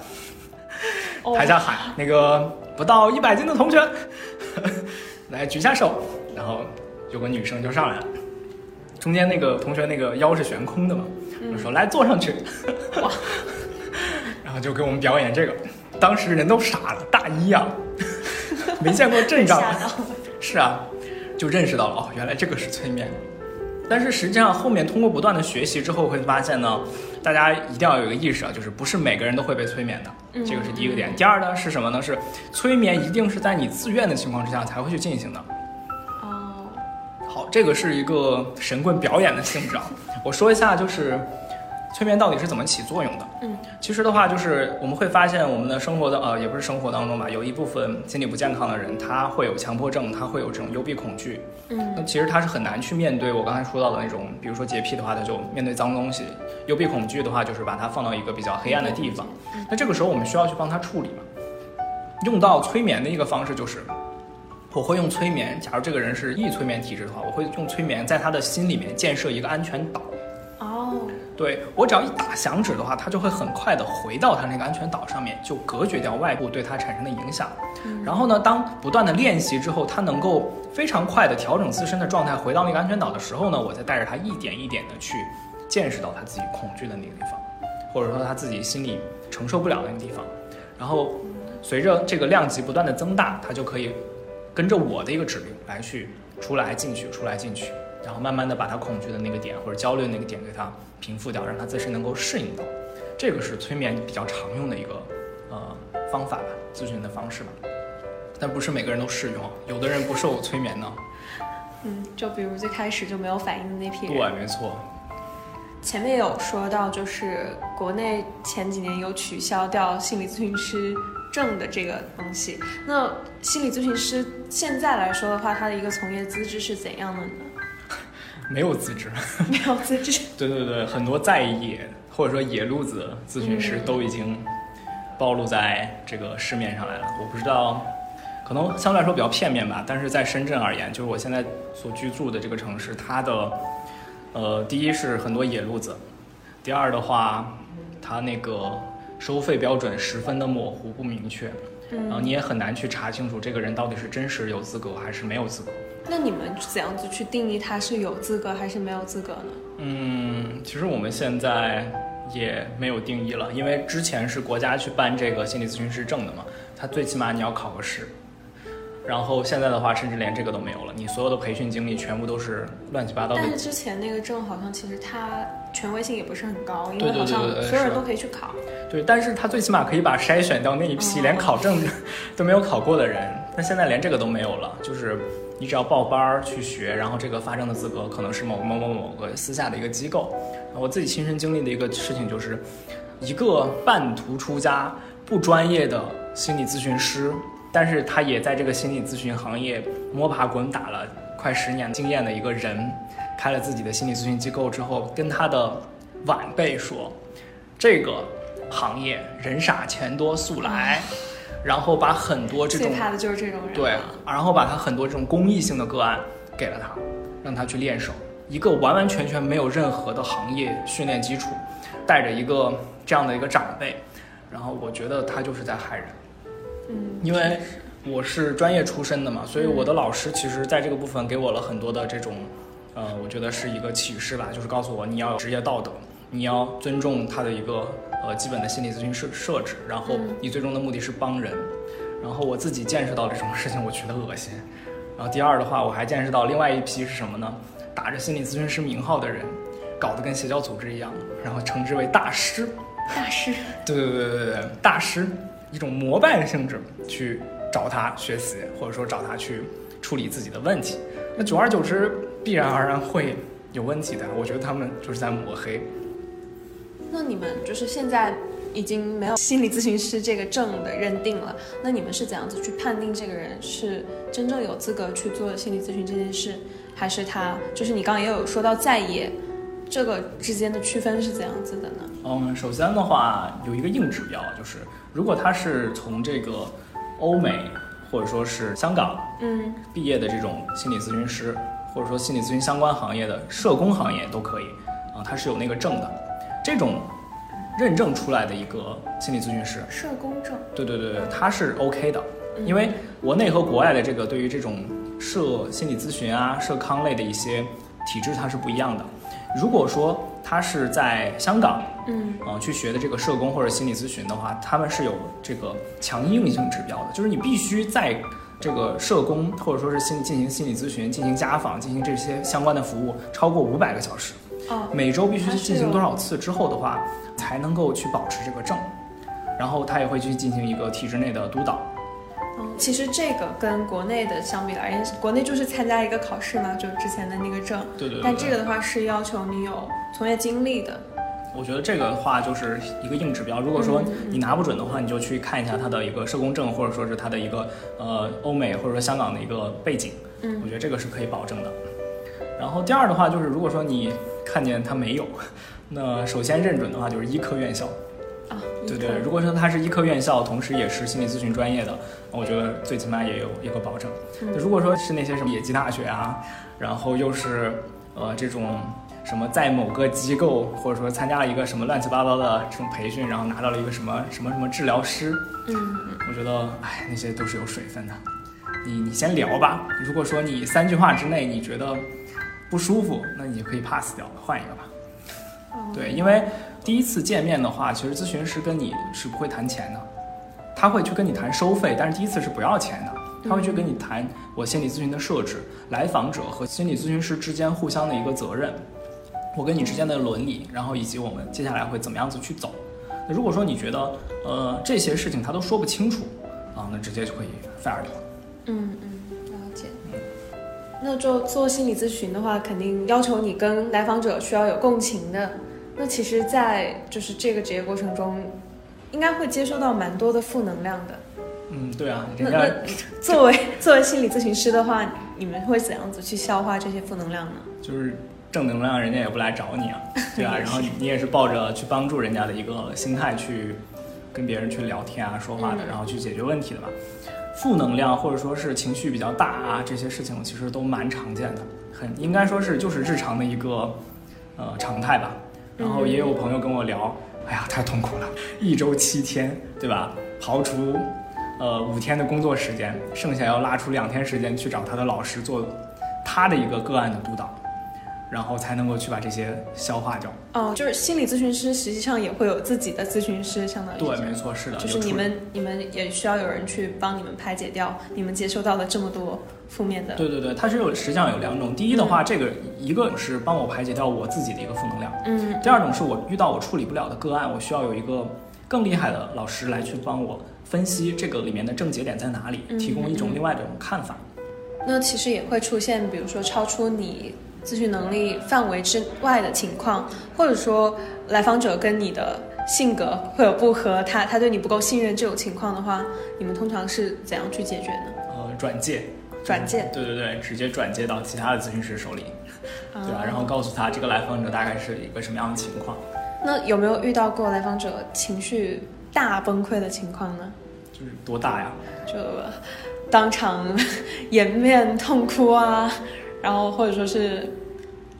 哦。台下喊那个不到一百斤的同学，来举下手，然后有个女生就上来了，中间那个同学那个腰是悬空的嘛，我说来坐上去，哇，然后就给我们表演这个，当时人都傻了，大一啊，没见过阵仗。是啊，就认识到了哦，原来这个是催眠。但是实际上后面通过不断的学习之后，会发现呢，大家一定要有一个意识啊，就是不是每个人都会被催眠的，嗯这个是第一个点。第二呢是什么呢？是催眠一定是在你自愿的情况之下才会去进行的。哦，好，这个是一个神棍表演的性质啊。我说一下，就是催眠到底是怎么起作用的。嗯，其实的话，就是我们会发现我们的生活的呃，也不是生活当中吧，有一部分心理不健康的人，他会有强迫症，他会有这种幽闭恐惧。嗯那嗯其实他是很难去面对我刚才说到的那种，比如说洁癖的话，他就面对脏东西；幽闭恐惧的话，就是把它放到一个比较黑暗的地方。那这个时候我们需要去帮他处理嘛。用到催眠的一个方式就是，我会用催眠，假如这个人是易催眠体质的话，我会用催眠在他的心里面建设一个安全岛。哦，对我只要一打响指的话，它就会很快的回到它那个安全岛上面，就隔绝掉外部对它产生的影响。然后呢，当不断的练习之后，它能够非常快的调整自身的状态，回到那个安全岛的时候呢，我再带着它一点一点的去见识到他自己恐惧的那个地方，或者说他自己心里承受不了的那个地方。然后随着这个量级不断的增大，它就可以跟着我的一个指令来去出来进去，出来进去。然后慢慢的把他恐惧的那个点或者焦虑的那个点给他平复掉，让他自身能够适应到，这个是催眠比较常用的一个呃方法吧，咨询的方式吧。但不是每个人都适用，有的人不受催眠呢。嗯，就比如最开始就没有反应的那批人。对，没错。前面有说到，就是国内前几年有取消掉心理咨询师证的这个东西。那心理咨询师现在来说的话，他的一个从业资质是怎样的呢？没有资质，没有资质。对对对，很多在野或者说野路子咨询师都已经暴露在这个市面上来了。我不知道，可能相对来说比较片面吧。但是在深圳而言，就是我现在所居住的这个城市，它的呃，第一是很多野路子，第二的话，它那个收费标准十分的模糊不明确，然后你也很难去查清楚这个人到底是真实有资格还是没有资格。那你们怎样子去定义他是有资格还是没有资格呢？嗯，其实我们现在也没有定义了，因为之前是国家去办这个心理咨询师证的嘛，他最起码你要考个试。然后现在的话，甚至连这个都没有了，你所有的培训经历全部都是乱七八糟的。但是之前那个证好像其实它权威性也不是很高，因为好像所有人都可以去考。对，但是它最起码可以把筛选掉那一批连考证 都没有考过的人。那现在连这个都没有了，就是。你只要报班儿去学，然后这个发证的资格可能是某某某某个私下的一个机构。我自己亲身经历的一个事情就是，一个半途出家、不专业的心理咨询师，但是他也在这个心理咨询行业摸爬滚打了快十年经验的一个人，开了自己的心理咨询机构之后，跟他的晚辈说，这个行业人傻钱多速来。然后把很多这种最怕的就是这种人，对，然后把他很多这种公益性的个案给了他，让他去练手。一个完完全全没有任何的行业训练基础，带着一个这样的一个长辈，然后我觉得他就是在害人。嗯，因为我是专业出身的嘛，所以我的老师其实在这个部分给我了很多的这种，呃，我觉得是一个启示吧，就是告诉我你要有职业道德，你要尊重他的一个。呃，基本的心理咨询设设置，然后你最终的目的是帮人，然后我自己见识到了这种事情，我觉得恶心。然后第二的话，我还见识到另外一批是什么呢？打着心理咨询师名号的人，搞得跟邪教组织一样，然后称之为大师。大师。对对对对对，大师，一种膜拜的性质去找他学习，或者说找他去处理自己的问题。那久而久之，必然而然会有问题的。我觉得他们就是在抹黑。那你们就是现在已经没有心理咨询师这个证的认定了，那你们是怎样子去判定这个人是真正有资格去做心理咨询这件事，还是他就是你刚刚也有说到在野，这个之间的区分是怎样子的呢？嗯，首先的话有一个硬指标，就是如果他是从这个欧美或者说是香港嗯毕业的这种心理咨询师，或者说心理咨询相关行业的社工行业都可以啊，他是有那个证的。这种认证出来的一个心理咨询师，社工证，对对对对，他是 OK 的，因为国内和国外的这个对于这种社心理咨询啊、社康类的一些体制，它是不一样的。如果说他是在香港，嗯，啊去学的这个社工或者心理咨询的话，他们是有这个强硬性指标的，就是你必须在这个社工或者说是心进行心理咨询、进行家访、进行这些相关的服务超过五百个小时。每周必须进行多少次之后的话，才能够去保持这个证，然后他也会去进行一个体制内的督导。嗯，其实这个跟国内的相比而言，国内就是参加一个考试嘛，就之前的那个证。对对。但这个的话是要求你有从业经历的。我觉得这个的话就是一个硬指标。如果说你拿不准的话，你就去看一下他的一个社工证，或者说是他的一个呃欧美或者说香港的一个背景。嗯，我觉得这个是可以保证的。然后第二的话就是，如果说你看见他没有，那首先认准的话就是医科院校，啊，对对。如果说他是医科院校，同时也是心理咨询专业的，我觉得最起码也有一个保证。如果说是那些什么野鸡大学啊，然后又是呃，这种什么在某个机构，或者说参加了一个什么乱七八糟的这种培训，然后拿到了一个什么什么什么治疗师，嗯，我觉得，哎，那些都是有水分的。你你先聊吧。如果说你三句话之内你觉得不舒服，那你就可以 pass 掉了，换一个吧。对，因为第一次见面的话，其实咨询师跟你是不会谈钱的，他会去跟你谈收费，但是第一次是不要钱的。他会去跟你谈我心理咨询的设置，来访者和心理咨询师之间互相的一个责任，我跟你之间的伦理，然后以及我们接下来会怎么样子去走。那如果说你觉得呃这些事情他都说不清楚啊，那直接就可以 fire 掉。嗯嗯。那就做心理咨询的话，肯定要求你跟来访者需要有共情的。那其实，在就是这个职业过程中，应该会接收到蛮多的负能量的。嗯，对啊，那人家那作为作为心理咨询师的话，你们会怎样子去消化这些负能量呢？就是正能量，人家也不来找你啊，对啊，然后你你也是抱着去帮助人家的一个心态去跟别人去聊天啊、说话的，嗯然后去解决问题的吧。负能量或者说是情绪比较大啊，这些事情其实都蛮常见的，很应该说是就是日常的一个呃常态吧。然后也有朋友跟我聊，哎呀，太痛苦了，一周七天，对吧？刨除呃五天的工作时间，剩下要拉出两天时间去找他的老师做他的一个个案的督导，然后才能够去把这些消化掉。哦，就是心理咨询师实际上也会有自己的咨询师，相当于对，没错，是的，就是你们你们也需要有人去帮你们排解掉你们接收到的这么多负面的。对对对，它是有实际上有两种。第一的话，这个一个是帮我排解掉我自己的一个负能量，嗯第二种是我遇到我处理不了的个案，我需要有一个更厉害的老师来去帮我分析这个里面的症结点在哪里，嗯提供一种嗯另外的一种看法。那其实也会出现，比如说超出你咨询能力范围之外的情况，或者说来访者跟你的性格会有不合，他他对你不够信任这种情况的话，你们通常是怎样去解决呢？呃，转介，转介，对对对，直接转接到其他的咨询师手里，对吧？啊然后告诉他这个来访者大概是一个什么样的情况，那有没有遇到过来访者情绪大崩溃的情况呢？就是多大呀？就当场 颜面痛哭啊，然后或者说是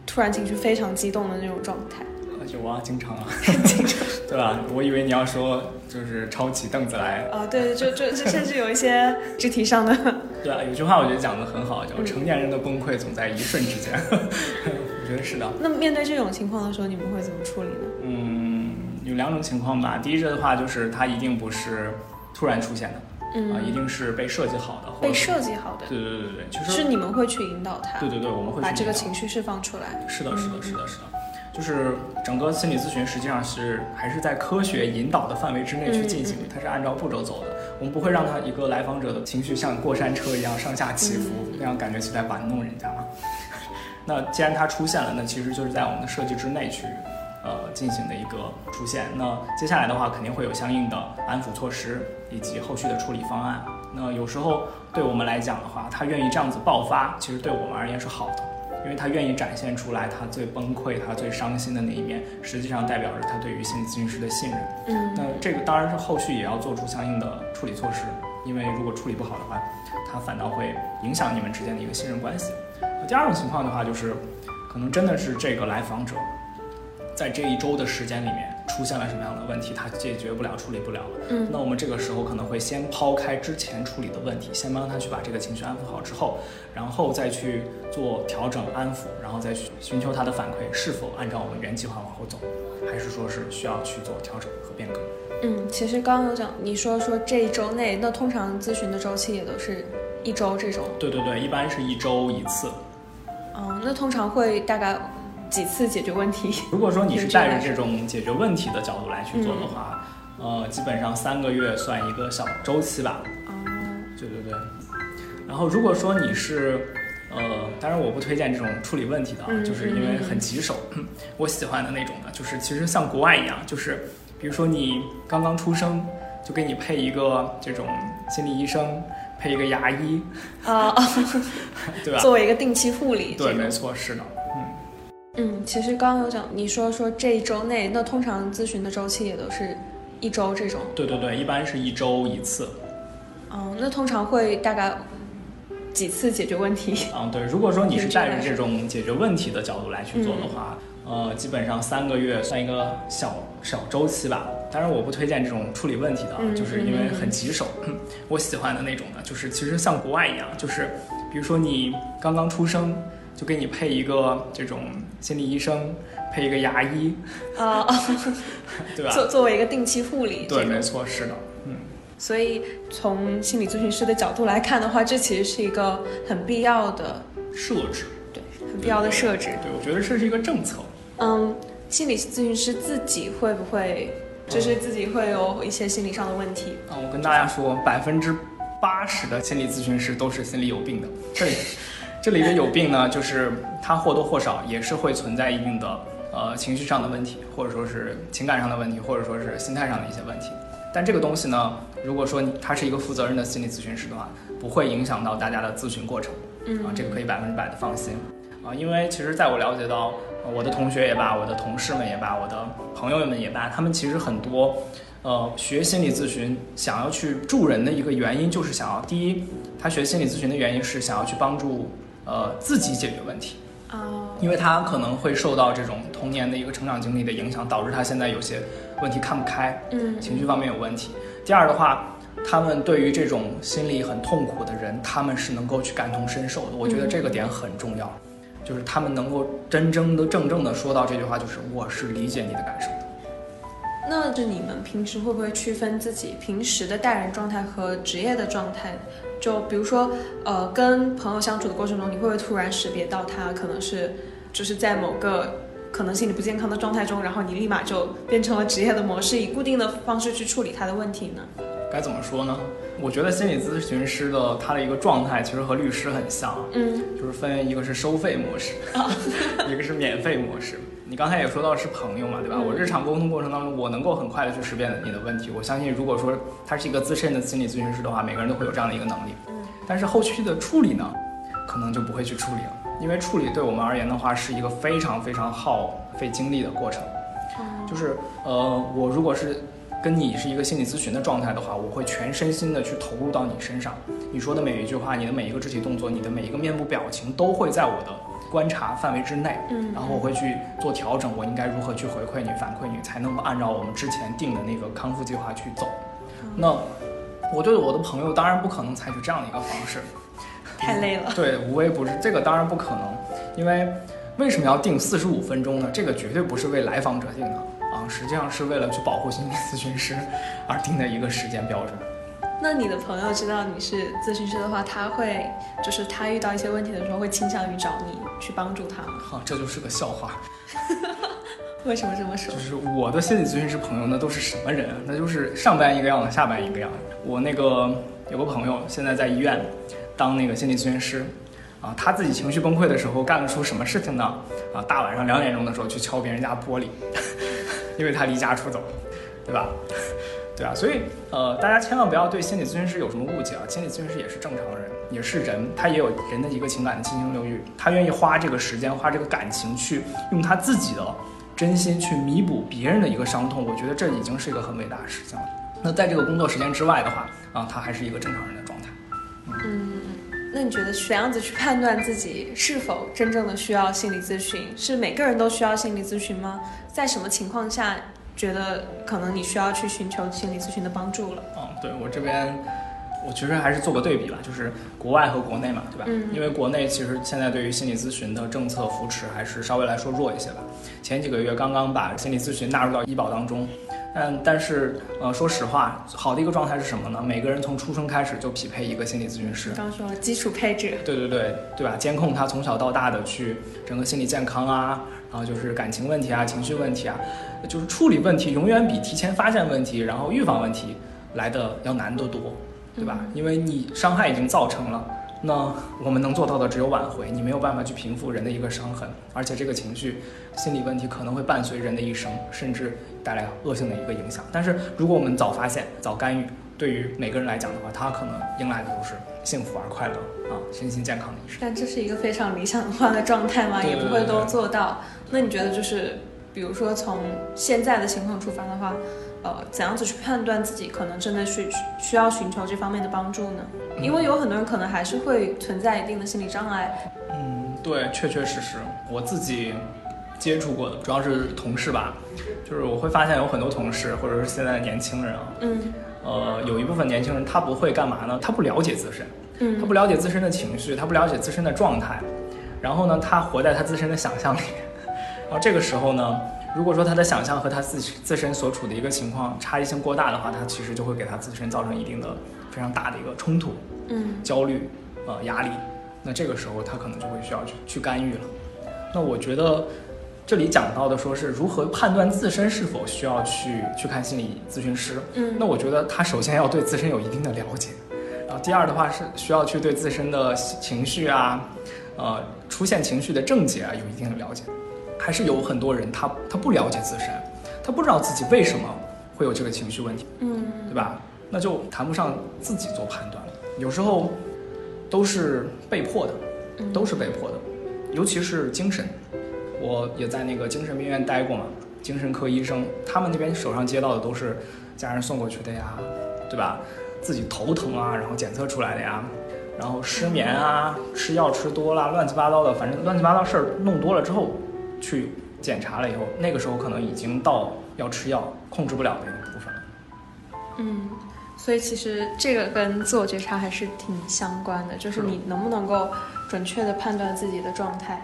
突然情绪非常激动的那种状态。呃有啊，经常啊，经常 对吧？我以为你要说就是抄起凳子来，啊，对，就就就甚至有一些肢体上的，对啊，有句话我觉得讲的很好，叫嗯成年人的崩溃总在一瞬之间，我觉得是的。那面对这种情况的时候，你们会怎么处理呢？嗯，有两种情况吧。第一个的话就是它一定不是突然出现的，啊、一嗯，定是被设计好的，或者被设计好的，对对对对对，就是是你们会去引导他，对对对，我们会把这个情绪释放出来。是的，是的，嗯是的，是的，就是整个心理咨询实际上是还是在科学引导的范围之内去进行嗯嗯，它是按照步骤走的。我们不会让他一个来访者的情绪像过山车一样上下起伏，嗯那样感觉起来玩弄人家嘛。那既然它出现了，那其实就是在我们的设计之内去。呃，进行的一个出现，那接下来的话肯定会有相应的安抚措施以及后续的处理方案。那有时候对我们来讲的话，他愿意这样子爆发，其实对我们而言是好的。因为他愿意展现出来他最崩溃、他最伤心的那一面，实际上代表着他对于心理咨询师的信任。嗯那这个当然是后续也要做出相应的处理措施，因为如果处理不好的话，他反倒会影响你们之间的一个信任关系。那第二种情况的话，就是可能真的是这个来访者在这一周的时间里面出现了什么样的问题，他解决不了、处理不了了。嗯那我们这个时候可能会先抛开之前处理的问题，先帮他去把这个情绪安抚好之后，然后再去做调整、安抚，然后再去寻求他的反馈是否按照我们原计划往后走，还是说是需要去做调整和变更。嗯，其实刚刚有讲，你说说这一周内，那通常咨询的周期也都是一周这种。对对对，一般是一周一次。嗯，那通常会大概几次解决问题？如果说你是带着这种解决问题的角度来去做的话，嗯呃，基本上三个月算一个小周期吧。哦，对对对。然后如果说你是，呃，当然我不推荐这种处理问题的啊，嗯就是因为很棘手。我喜欢的那种的，就是其实像国外一样，就是比如说你刚刚出生，就给你配一个这种心理医生，配一个牙医，啊，对吧？作为一个定期护理，对，没错，是的。嗯，嗯，其实刚刚有讲，你说说这一周内，那通常咨询的周期也都是一周这种。对对对，一般是一周一次。嗯，那通常会大概几次解决问题。嗯，对，如果说你是带着这种解决问题的角度来去做的话，呃，基本上三个月算一个小小周期吧。当然，我不推荐这种处理问题的，就是因为很棘手。我喜欢的那种呢，就是其实像国外一样，就是比如说你刚刚出生，就给你配一个这种心理医生，配一个牙医，啊，对吧？作作为一个定期护理，对，没错，是的，嗯。所以从心理咨询师的角度来看的话，这其实是一个很必要的设置，对，很必要的设置。对，我觉得这是一个政策。嗯，心理咨询师自己会不会？就是自己会有一些心理上的问题啊！我跟大家说，百分之八十的心理咨询师都是心理有病的。这里，这里的有病呢，就是他或多或少也是会存在一定的呃情绪上的问题，或者说是情感上的问题，或者说是心态上的一些问题。但这个东西呢，如果说他是一个负责任的心理咨询师的话，不会影响到大家的咨询过程。嗯啊，这个可以百分之百的放心啊，因为其实在我了解到。我的同学也罢，我的同事们也罢，我的朋友们也罢，他们其实很多，呃，学心理咨询想要去助人的一个原因，就是想要第一，他学心理咨询的原因是想要去帮助呃自己解决问题，哦，因为他可能会受到这种童年的一个成长经历的影响，导致他现在有些问题看不开，嗯，情绪方面有问题。第二的话，他们对于这种心里很痛苦的人，他们是能够去感同身受的，我觉得这个点很重要。就是他们能够真真的正正的说到这句话，就是我是理解你的感受的。那就你们平时会不会区分自己平时的待人状态和职业的状态？就比如说，呃，跟朋友相处的过程中，你会不会突然识别到他可能是就是在某个可能心理不健康的状态中，然后你立马就变成了职业的模式，以固定的方式去处理他的问题呢？该怎么说呢？我觉得心理咨询师的他的一个状态其实和律师很像，嗯，就是分一个是收费模式，一个是免费模式。你刚才也说到是朋友嘛，对吧？我日常沟通过程当中，我能够很快的去识别你的问题。我相信，如果说他是一个资深的心理咨询师的话，每个人都会有这样的一个能力。嗯，但是后续的处理呢，可能就不会去处理了，因为处理对我们而言的话，是一个非常非常耗费精力的过程。就是呃，我如果是。跟你是一个心理咨询的状态的话，我会全身心的去投入到你身上。你说的每一句话，你的每一个肢体动作，你的每一个面部表情，都会在我的观察范围之内。嗯，然后我会去做调整，我应该如何去回馈你、反馈你，才能够按照我们之前定的那个康复计划去走。那我对我的朋友当然不可能采取这样的一个方式，太累了。对，无微不至，这个当然不可能。因为为什么要定四十五分钟呢？这个绝对不是为来访者定的。啊，实际上是为了去保护心理咨询师而定的一个时间标准。那你的朋友知道你是咨询师的话，他会就是他遇到一些问题的时候，会倾向于找你去帮助他吗？好，这就是个笑话。为什么这么说？就是我的心理咨询师朋友那都是什么人？那就是上班一个样子，下班一个样子。我那个有个朋友现在在医院当那个心理咨询师。啊，他自己情绪崩溃的时候干得出什么事情呢？啊，大晚上两点钟的时候去敲别人家玻璃，因为他离家出走，对吧？对啊，所以呃，大家千万不要对心理咨询师有什么误解啊！心理咨询师也是正常人，也是人，他也有人的一个情感的七情六欲，他愿意花这个时间，花这个感情去用他自己的真心去弥补别人的一个伤痛，我觉得这已经是一个很伟大的事情了。那在这个工作时间之外的话，啊，他还是一个正常人的状态。嗯。那你觉得怎样子去判断自己是否真正的需要心理咨询？是每个人都需要心理咨询吗？在什么情况下觉得可能你需要去寻求心理咨询的帮助了？嗯，对我这边，我其实还是做个对比吧，就是国外和国内嘛，对吧？嗯。因为国内其实现在对于心理咨询的政策扶持还是稍微来说弱一些吧。前几个月刚刚把心理咨询纳入到医保当中。嗯，但是呃，说实话，好的一个状态是什么呢？每个人从出生开始就匹配一个心理咨询师。刚说了基础配置。对对对，对吧？监控他从小到大的去整个心理健康啊，然后就是感情问题啊、情绪问题啊，就是处理问题永远比提前发现问题，然后预防问题来的要难得多，对吧？因为你伤害已经造成了。那我们能做到的只有挽回，你没有办法去平复人的一个伤痕，而且这个情绪、心理问题可能会伴随人的一生，甚至带来恶性的一个影响。但是如果我们早发现、早干预，对于每个人来讲的话，他可能迎来的都是幸福而快乐啊、身心健康的一生。但这是一个非常理想化的状态吗？也不会都做到。那你觉得就是，比如说从现在的情况出发的话，呃，怎样子去判断自己可能真的去需要寻求这方面的帮助呢？因为有很多人可能还是会存在一定的心理障碍。嗯，对，确确实实，我自己接触过的主要是同事吧，就是我会发现有很多同事或者是现在的年轻人啊，嗯呃，有一部分年轻人他不会干嘛呢？他不了解自身，嗯他嗯不了解自身的情绪，他不了解自身的状态，然后呢，他活在他自身的想象里，然后这个时候呢，如果说他的想象和他自自身所处的一个情况差异性过大的话，他其实就会给他自身造成一定的非常大的一个冲突、嗯焦虑、呃压力，那这个时候他可能就会需要去去干预了。那我觉得这里讲到的说是如何判断自身是否需要去去看心理咨询师，嗯那我觉得他首先要对自身有一定的了解，然后第二的话是需要去对自身的情绪啊，呃，出现情绪的症结啊有一定的了解。还是有很多人他他不了解自身，他不知道自己为什么会有这个情绪问题，嗯对吧？那就谈不上自己做判断了。有时候都是被迫的，嗯都是被迫的，尤其是精神。我也在那个精神病院待过嘛，精神科医生他们那边手上接到的都是家人送过去的呀，对吧？自己头疼啊，然后检测出来的呀，然后失眠啊，吃药吃多了，乱七八糟的，反正乱七八糟事儿弄多了之后，去检查了以后，那个时候可能已经到要吃药控制不了的一个部分了。嗯，所以其实这个跟自我觉察还是挺相关的，就是你能不能够准确的判断自己的状态，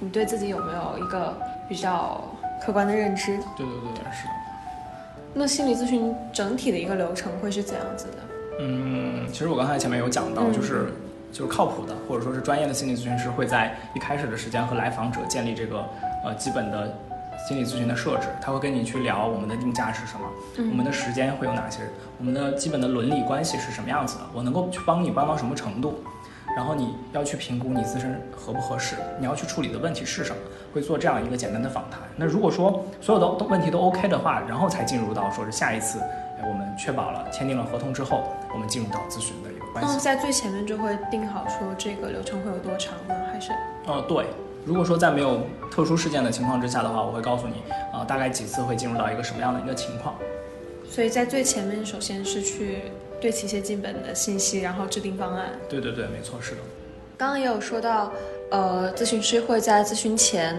你对自己有没有一个比较客观的认知？对对对对，是的。那心理咨询整体的一个流程会是怎样子的？嗯，其实我刚才前面有讲到，嗯就是就是靠谱的，或者说是专业的心理咨询师会在一开始的时间和来访者建立这个呃基本的心理咨询的设置，他会跟你去聊我们的定价是什么，我们的时间会有哪些，我们的基本的伦理关系是什么样子的，我能够去帮你帮到什么程度。然后你要去评估你自身合不合适，你要去处理的问题是什么，会做这样一个简单的访谈。那如果说所有的都问题都 OK 的话，然后才进入到说是下一次，哎，我们确保了签订了合同之后，我们进入到咨询的一个关系。那在最前面就会定好说这个流程会有多长呢？还是哦，对。如果说在没有特殊事件的情况之下的话，我会告诉你，啊、大概几次会进入到一个什么样的一个情况。所以在最前面首先是去对齐一些基本的信息，然后制定方案。对对对，没错，是的。刚刚也有说到，呃，咨询师会在咨询前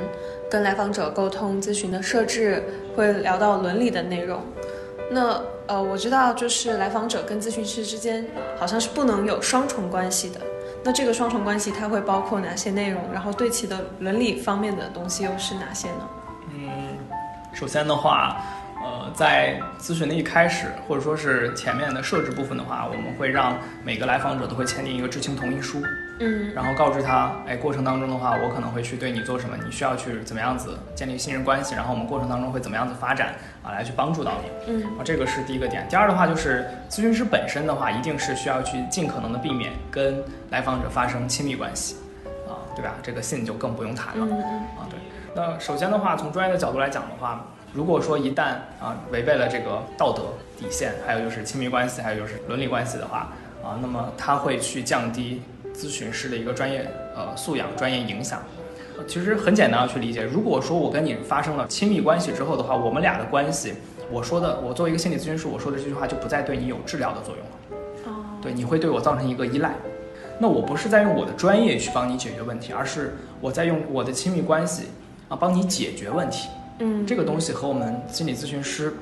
跟来访者沟通咨询的设置，会聊到伦理的内容。那呃，我知道就是来访者跟咨询师之间好像是不能有双重关系的。那这个双重关系它会包括哪些内容？然后对其的伦理方面的东西又是哪些呢？嗯，首先的话，在咨询的一开始，或者说是前面的设置部分的话，我们会让每个来访者都会签订一个知情同意书，嗯然后告知他，哎，过程当中的话，我可能会去对你做什么，你需要去怎么样子建立信任关系，然后我们过程当中会怎么样子发展啊，来去帮助到你。嗯啊，这个是第一个点。第二的话就是咨询师本身的话，一定是需要去尽可能的避免跟来访者发生亲密关系，啊，对吧？这个信就更不用谈了。嗯嗯啊，对。那首先的话，从专业的角度来讲的话，如果说一旦啊违背了这个道德底线，还有就是亲密关系，还有就是伦理关系的话，啊，那么他会去降低咨询师的一个专业呃素养、专业影响。呃其实很简单的去理解，如果说我跟你发生了亲密关系之后的话，我们俩的关系，我说的，我作为一个心理咨询师，我说的这句话就不再对你有治疗的作用了。哦对，你会对我造成一个依赖。那我不是在用我的专业去帮你解决问题，而是我在用我的亲密关系啊帮你解决问题。嗯，这个东西和我们心理咨询师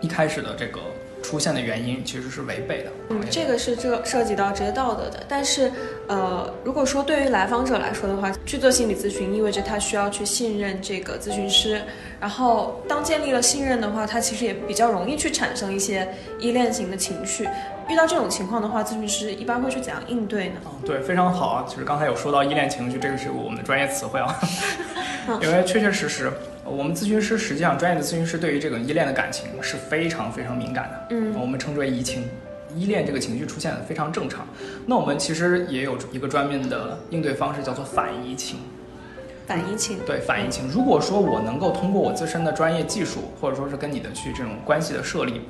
一开始的这个出现的原因其实是违背的。嗯，这个是这涉及到职业道德的，但是，呃，如果说对于来访者来说的话，去做心理咨询意味着他需要去信任这个咨询师，然后当建立了信任的话，他其实也比较容易去产生一些依恋型的情绪。遇到这种情况的话，咨询师一般会去怎样应对呢？嗯，对，非常好啊！就是刚才有说到依恋情绪，这个是我们的专业词汇啊，因为确确实实，我们咨询师实际上专业的咨询师对于这个依恋的感情是非常非常敏感的。嗯我们称之为移情。依恋这个情绪出现非常正常，那我们其实也有一个专门的应对方式，叫做反移情。反移情。对，反移情。如果说我能够通过我自身的专业技术，或者说是跟你的去这种关系的设立，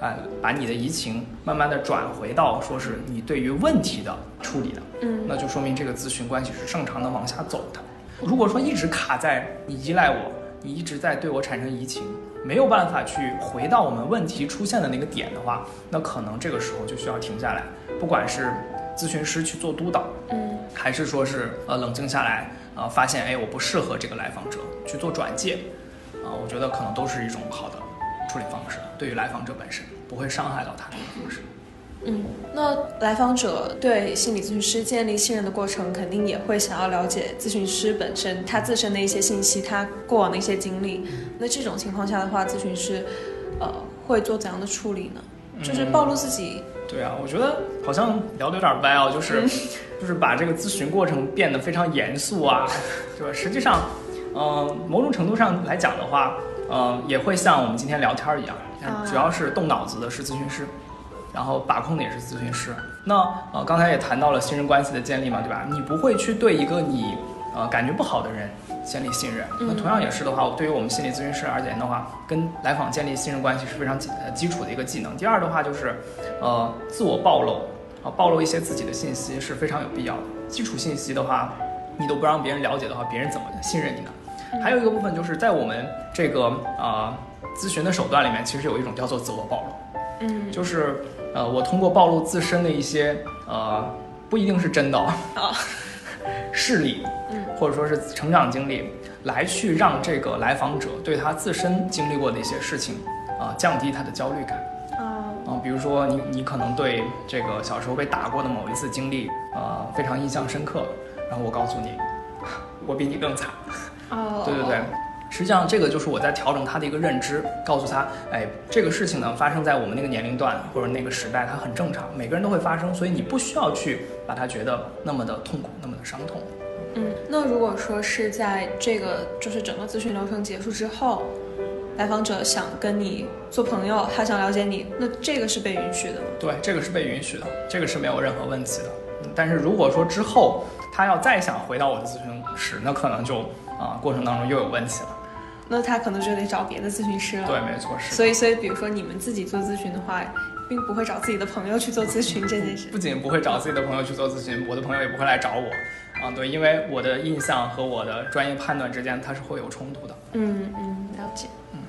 啊、把你的移情慢慢的转回到说是你对于问题的处理的，嗯那就说明这个咨询关系是正常的往下走的。如果说一直卡在你依赖我，你一直在对我产生移情，没有办法去回到我们问题出现的那个点的话，那可能这个时候就需要停下来，不管是咨询师去做督导，嗯，还是说是呃冷静下来，呃发现哎我不适合这个来访者去做转介，啊、我觉得可能都是一种好的处理方式，对于来访者本身不会伤害到他的一个方式。嗯，那来访者对心理咨询师建立信任的过程，肯定也会想要了解咨询师本身他自身的一些信息，他过往的一些经历。那这种情况下的话，咨询师呃会做怎样的处理呢？就是暴露自己，对啊，我觉得好像聊的有点歪啊，就是、就是把这个咨询过程变得非常严肃啊，对吧？实际上，呃，某种程度上来讲的话，呃，也会像我们今天聊天儿一样，啊主要是动脑子的是咨询师，然后把控的也是咨询师。那呃，刚才也谈到了信任关系的建立嘛，对吧？你不会去对一个你呃感觉不好的人建立信任。那同样也是的话，对于我们心理咨询师而言的话，跟来访建立信任关系是非常基呃基础的一个技能。第二的话就是，呃，自我暴露啊，暴露一些自己的信息是非常有必要的。基础信息的话，你都不让别人了解的话，别人怎么信任你呢？还有一个部分就是在我们这个呃咨询的手段里面，其实有一种叫做自我暴露。嗯，就是呃，我通过暴露自身的一些呃，不一定是真的哦。啊 事例，嗯，或者说是成长经历，来去让这个来访者对他自身经历过的一些事情啊、降低他的焦虑感啊，啊、比如说你你可能对这个小时候被打过的某一次经历呃非常印象深刻，然后我告诉你，我比你更惨。哦，对对对，实际上这个就是我在调整他的一个认知，告诉他，哎，这个事情呢发生在我们那个年龄段或者那个时代，它很正常，每个人都会发生，所以你不需要去把它觉得那么的痛苦，那么的伤痛。嗯，那如果说是在这个就是整个咨询流程结束之后，来访者想跟你做朋友，他想了解你，那这个是被允许的吗？对，这个是被允许的，这个是没有任何问题的。嗯但是如果说之后他要再想回到我的咨询室，那可能就啊、过程当中又有问题了。那他可能就得找别的咨询师了。对，没错，是。所以，所以比如说你们自己做咨询的话，并不会找自己的朋友去做咨询这件事。不仅不会找自己的朋友去做咨询，我的朋友也不会来找我。啊，对，因为我的印象和我的专业判断之间，它是会有冲突的。嗯嗯，了解。嗯，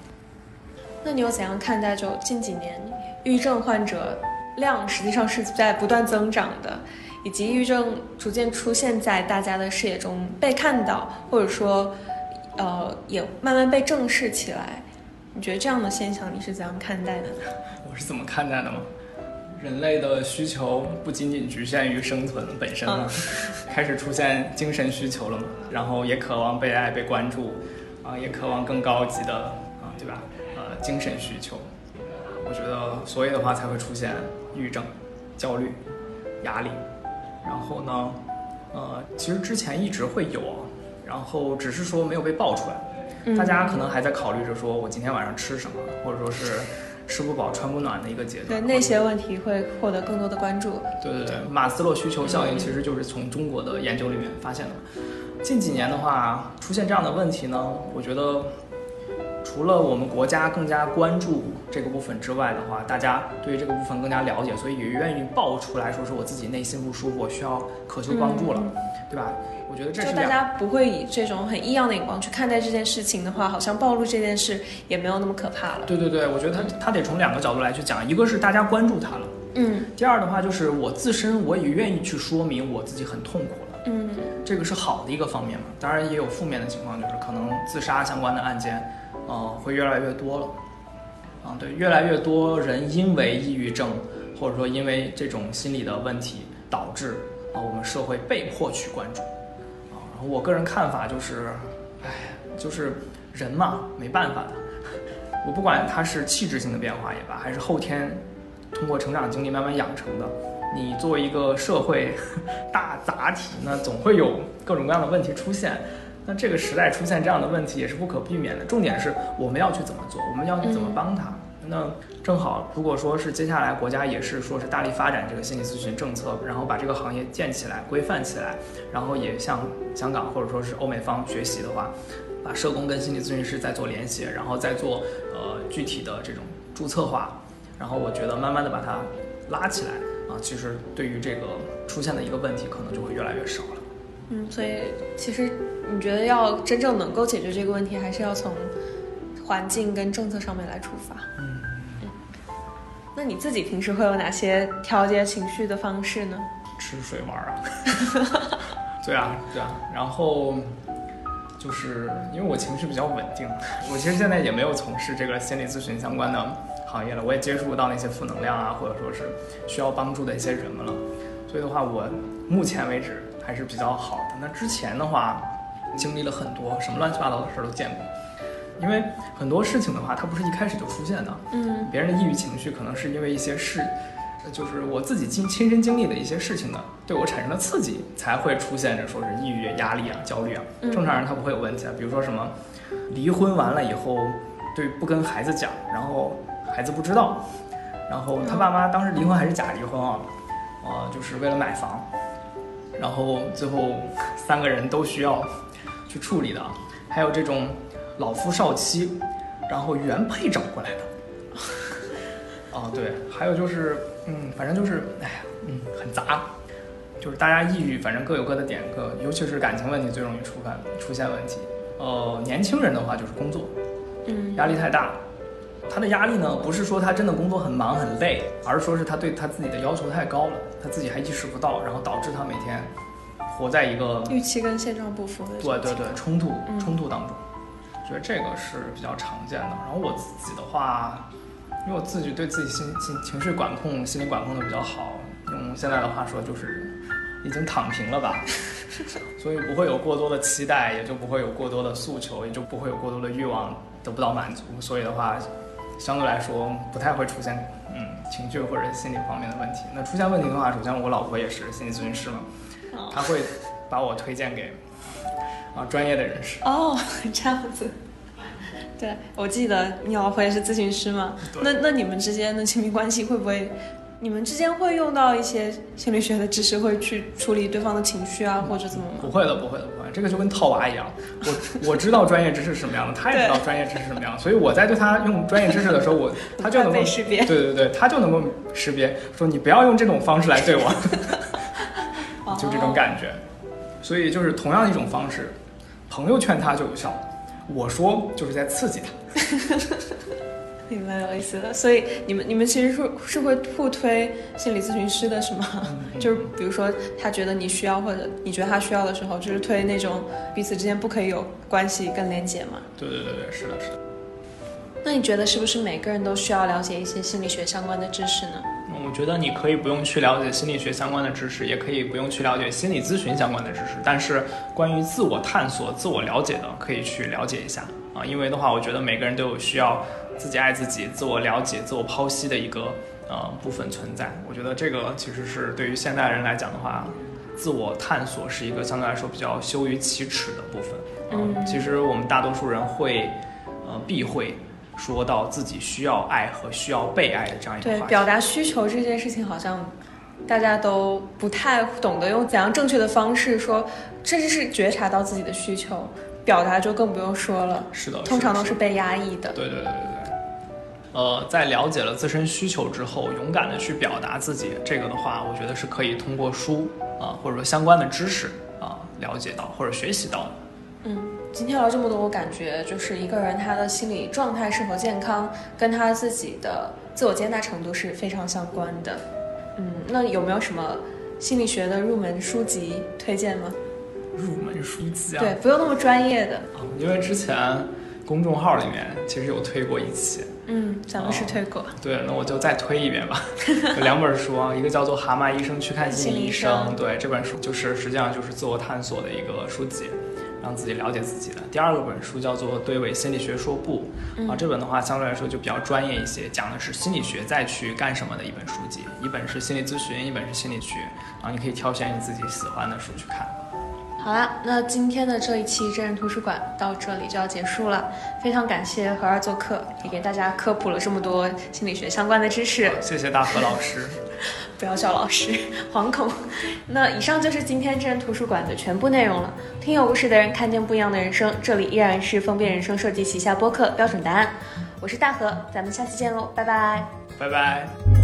那你又怎样看待就近几年抑郁症患者量实际上是在不断增长的，以及抑郁症逐渐出现在大家的视野中被看到，或者说，呃，也慢慢被正视起来。你觉得这样的现象你是怎样看待的呢？我是怎么看待的吗？人类的需求不仅仅局限于生存本身了，开始出现精神需求了嘛，然后也渴望被爱、被关注，啊，也渴望更高级的啊，对吧？呃，精神需求，我觉得所以的话才会出现抑郁症、焦虑、压力，然后呢，呃，其实之前一直会有，然后只是说没有被爆出来。嗯大家可能还在考虑着说我今天晚上吃什么，或者说是吃不饱穿不暖的一个阶段。对那些问题会获得更多的关注。对对对，马斯洛需求效应其实就是从中国的研究里面发现的。近几年的话，出现这样的问题呢，我觉得除了我们国家更加关注这个部分之外的话，大家对于这个部分更加了解，所以也愿意爆出来说是我自己内心不舒服，我需要渴求帮助了，对吧？我觉得这就是大家不会以这种很异样的眼光去看待这件事情的话，好像暴露这件事也没有那么可怕了。对对对，我觉得他他得从两个角度来去讲，一个是大家关注他了。嗯第二的话就是我自身我也愿意去说明我自己很痛苦了，嗯这个是好的一个方面嘛。当然也有负面的情况，就是可能自杀相关的案件，呃，会越来越多了。啊，对，越来越多人因为抑郁症，或者说因为这种心理的问题，导致啊我们社会被迫去关注。啊，然后我个人看法就是，哎，就是人嘛，没办法的。我不管他是气质性的变化也罢，还是后天通过成长经历慢慢养成的，你作为一个社会 大杂体，那总会有各种各样的问题出现。那这个时代出现这样的问题也是不可避免的。重点是我们要去怎么做，我们要去怎么帮他。那正好，如果说是接下来国家也是说是大力发展这个心理咨询政策，然后把这个行业建起来、规范起来，然后也向香港或者说是欧美方学习的话，把社工跟心理咨询师再做联系，然后再做呃具体的这种注册化，然后我觉得慢慢的把它拉起来啊，其实对于这个出现的一个问题，可能就会越来越少了。嗯，所以其实你觉得要真正能够解决这个问题，还是要从环境跟政策上面来出发。嗯，那你自己平时会有哪些调节情绪的方式呢？吃水玩啊。对啊，对啊。然后就是因为我情绪比较稳定，我其实现在也没有从事这个心理咨询相关的行业了，我也接触不到那些负能量啊，或者说是需要帮助的一些人们了。所以的话，我目前为止还是比较好的。那之前的话，经历了很多什么乱七八糟的事儿都见过。因为很多事情的话，它不是一开始就出现的。嗯，别人的抑郁情绪可能是因为一些事，就是我自己亲亲身经历的一些事情呢，对我产生了刺激，才会出现着说是抑郁、压力啊、焦虑啊。正常人他不会有问题啊。比如说什么，离婚完了以后，对不跟孩子讲，然后孩子不知道，然后他爸妈当时离婚还是假离婚啊，呃，就是为了买房，然后最后三个人都需要去处理的，还有这种。老夫少妻，然后原配找过来的。哦，对，还有就是，嗯，反正就是，哎呀，嗯，很杂，就是大家抑郁，反正各有各的点，各尤其是感情问题最容易出犯出现问题。呃，年轻人的话就是工作，嗯，压力太大。他的压力呢，不是说他真的工作很忙很累，而是说是他对他自己的要求太高了，他自己还意识不到，然后导致他每天活在一个预期跟现状不符的对对对冲突冲突当中。觉得这个是比较常见的。然后我自己的话，因为我自己对自己心心情绪管控、心理管控的比较好，用现在的话说就是已经躺平了吧，所以不会有过多的期待，也就不会有过多的诉求，也就不会有过多的欲望得不到满足。所以的话，相对来说不太会出现嗯情绪或者心理方面的问题。那出现问题的话，首先我老婆也是心理咨询师嘛，她会把我推荐给。啊，专业的人士哦，这样子。对，我记得你老婆也是咨询师嘛。那那你们之间的亲密关系会不会？你们之间会用到一些心理学的知识，会去处理对方的情绪啊，或者怎么吗？不会的，不会的，不会。这个就跟套娃一样，我我知道专业知识是什么样的，他也知道专业知识是什么样，所以我在对他用专业知识的时候，我 他就能够识别。对对对，他就能够识别，说你不要用这种方式来对我，就这种感觉。所以就是同样一种方式。朋友劝他就有效，我说就是在刺激他。明白我意思了，所以你们你们其实是是会互推心理咨询师的是吗？就是比如说他觉得你需要或者你觉得他需要的时候，就是推那种彼此之间不可以有关系跟连接嘛？对对对对，是的，是的。那你觉得是不是每个人都需要了解一些心理学相关的知识呢？我觉得你可以不用去了解心理学相关的知识，也可以不用去了解心理咨询相关的知识，但是关于自我探索、自我了解的，可以去了解一下啊。因为的话，我觉得每个人都有需要自己爱自己、自我了解、自我剖析的一个呃部分存在。我觉得这个其实是对于现代人来讲的话，自我探索是一个相对来说比较羞于启齿的部分。嗯，其实我们大多数人会呃避讳。说到自己需要爱和需要被爱的这样一个对表达需求这件事情，好像大家都不太懂得用怎样正确的方式说，甚至是觉察到自己的需求，表达就更不用说了。是的，通常都是被压抑的。对对对对对。呃，在了解了自身需求之后，勇敢的去表达自己，这个的话，我觉得是可以通过书啊，或者说相关的知识啊，了解到或者学习到的。嗯。今天聊这么多，我感觉就是一个人他的心理状态是否健康，跟他自己的自我接纳程度是非常相关的。嗯，那有没有什么心理学的入门书籍推荐吗？入门书籍啊？对，不用那么专业的。啊，因为之前公众号里面其实有推过一期。嗯，咱们是推过。对，那我就再推一遍吧。有两本书啊，一个叫做《蛤蟆医生去看心理医生》，对，这本书就是实际上就是自我探索的一个书籍。让自己了解自己的第二个本书叫做《对伪心理学说不》啊，这本的话相对来说就比较专业一些，讲的是心理学再去干什么的一本书籍。一本是心理咨询，一本是心理学，然后你可以挑选你自己喜欢的书去看。好啦，那今天的这一期真人图书馆到这里就要结束了，非常感谢何二做客，也给大家科普了这么多心理学相关的知识。谢谢大何老师。不要叫老师，惶恐。那以上就是今天真人图书馆的全部内容了。听有故事的人，看见不一样的人生。这里依然是封面人生设计旗下播客标准答案。我是大河，咱们下期见喽，拜拜，拜拜。